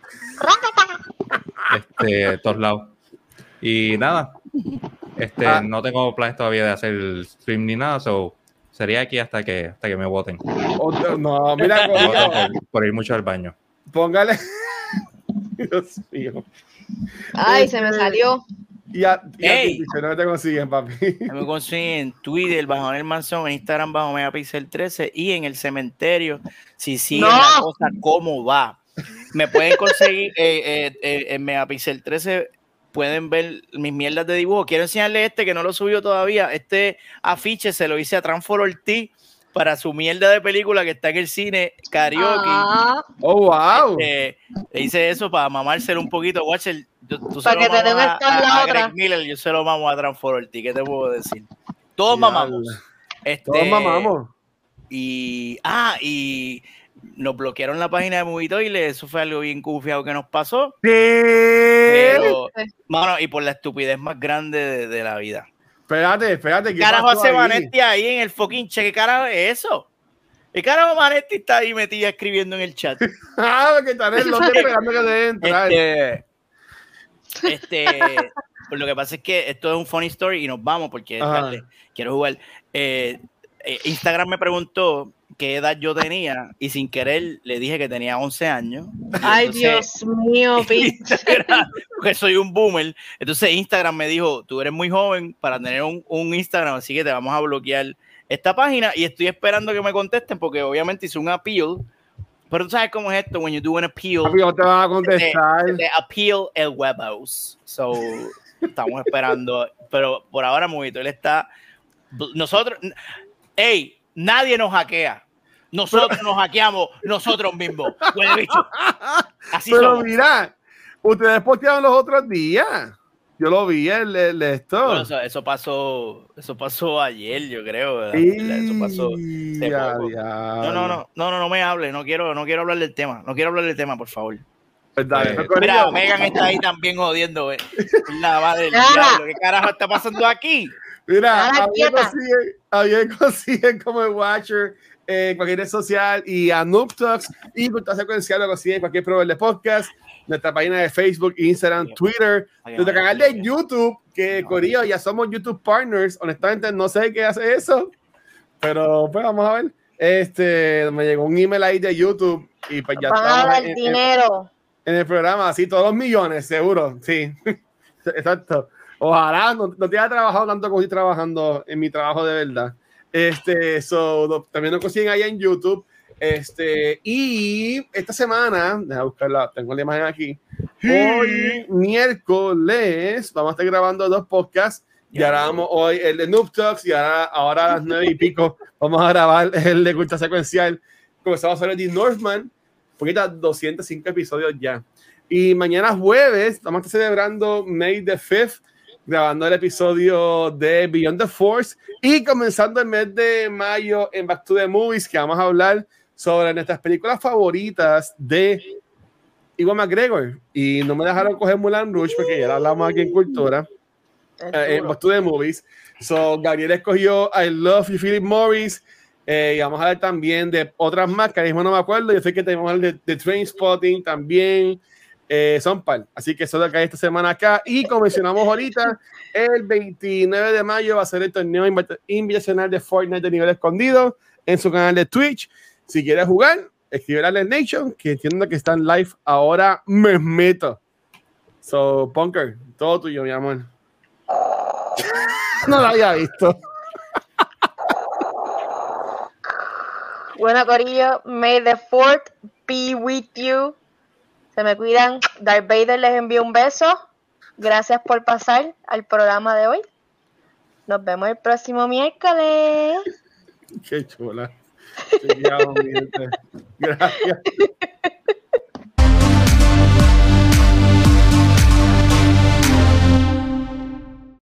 Este, todos lados. Y nada, este, Ah. no tengo planes todavía de hacer stream ni nada, so sería aquí hasta que, hasta que me voten. Otro- no, mira, Me voten Corillo, por, por ir mucho al baño. póngale. Dios mío. Ay, se me salió. Y a, y a ti, no te consiguen, papi. Me consiguen en Twitter bajo el Manzón, en Instagram bajo Megapixel 13 y en el cementerio. Si siguen No. la cosa como va. Me pueden conseguir eh, eh, eh, en Megapixel 13. Pueden ver mis mierdas de dibujo. Quiero enseñarle este que no lo subió todavía. Este afiche se lo hice a Transfor Ortiz para su mierda de película que está en el cine karaoke. Ah, Oh, wow. Eh, le hice eso para mamárselo un poquito. Watcher, tú se Para que te den el tono a, la a otra. Greg Miller, yo se lo mamo a Transfor Ortiz. ¿Qué te puedo decir? Todos Diablo. mamamos. Este, Todos mamamos. Y, ah, y nos bloquearon la página de Movie Toilet, Eso fue algo bien confiado que nos pasó. ¿Qué? Pero, mano, y por la estupidez más grande de, de la vida. Espérate, espérate. ¿Qué ¿qué carajo hace ahí? Vanetti ahí en el fucking che? ¿Qué carajo es eso? ¿Qué carajo Vanetti está ahí metida escribiendo en el chat? Ah, porque están en Londres esperando que deben entrar. Este, este, pues lo que pasa es que esto es un funny story y nos vamos porque quiero jugar. Eh, eh, Instagram me preguntó qué edad yo tenía y sin querer le dije que tenía 11 años. ay, Entonces, Dios mío, porque soy un boomer. Entonces Instagram me dijo, tú eres muy joven para tener un, un Instagram, así que te vamos a bloquear esta página y estoy esperando que me contesten porque obviamente hice un appeal. Pero tú sabes cómo es esto, when you do an appeal, no te van a contestar. appeal el webhouse. So, estamos esperando. Pero por ahora, Movito, él está. Nosotros. Ey, nadie nos hackea. Nosotros nos hackeamos nosotros mismos. Así Pero somos. mira, ustedes postearon los otros días. Yo lo vi el, el esto. Bueno, eso, eso pasó. Eso pasó ayer, yo creo. ¿verdad? Eso pasó. No, no, no, no, no, no me hable. No quiero, no quiero hablar del tema. No quiero hablar del tema, por favor. Pues dale, Eh. Mira, Megan está ahí también jodiendo. eh. La madre del Nada. diablo. ¿Qué carajo está pasando aquí? Mira, Nada a mí me quieta. consiguen, a mí me consiguen como el Watcher en cualquier red social y a Noob Talks y Cultura Secuencial lo consiguen en cualquier proveedor de podcast, nuestra página de Facebook, Instagram, Twitter, nuestro canal de YouTube, que Corillo, ya somos YouTube Partners. Honestamente, no sé qué hace eso, pero pues vamos a ver. Este, me llegó un email ahí de YouTube y pues ya estamos dar en- en- dinero. en el programa, así todos los millones, seguro, sí. Exacto. Ojalá no, no te haya trabajado tanto como estoy trabajando en mi trabajo de verdad. Este, so, lo- también lo consiguen ahí en YouTube. Este, y esta semana, déjame buscarla, tengo la imagen aquí. Hoy, miércoles, vamos a estar grabando dos podcasts. Y grabamos hoy el de Noob Talks y ahora, ahora a las nueve y pico vamos a grabar el de Cultura Secuencial. Comenzamos a hacer el de Northman, poquita 205 episodios ya. Y mañana jueves vamos a estar celebrando May the 5th, grabando el episodio de Beyond the Force y comenzando el mes de mayo en Back to the Movies, que vamos a hablar sobre nuestras películas favoritas de Iwan McGregor. Y no me dejaron coger Mulan Rouge porque ya la hablamos aquí en Cultura eh, en Back to the Movies. So, Gabriel escogió I Love You, Philip Morris. Eh, y vamos a ver también de otras más que ahora mismo no me acuerdo. Yo sé que tenemos el de, de Train Spotting también. Eh, son par. Así que eso es lo esta semana acá. Y como mencionamos ahorita, el 29 de mayo va a ser el torneo invita- invitacional de Fortnite de nivel escondido en su canal de Twitch. Si quieres jugar, escribe a Nation, que entiendo que están live ahora. Me meto. So, Punker, todo tuyo, mi amor. no lo había visto. Bueno, Corillo, may the fourth be with you. Se me cuidan. Darth Vader les envía un beso. Gracias por pasar al programa de hoy. Nos vemos el próximo miércoles. Qué chula. Gracias.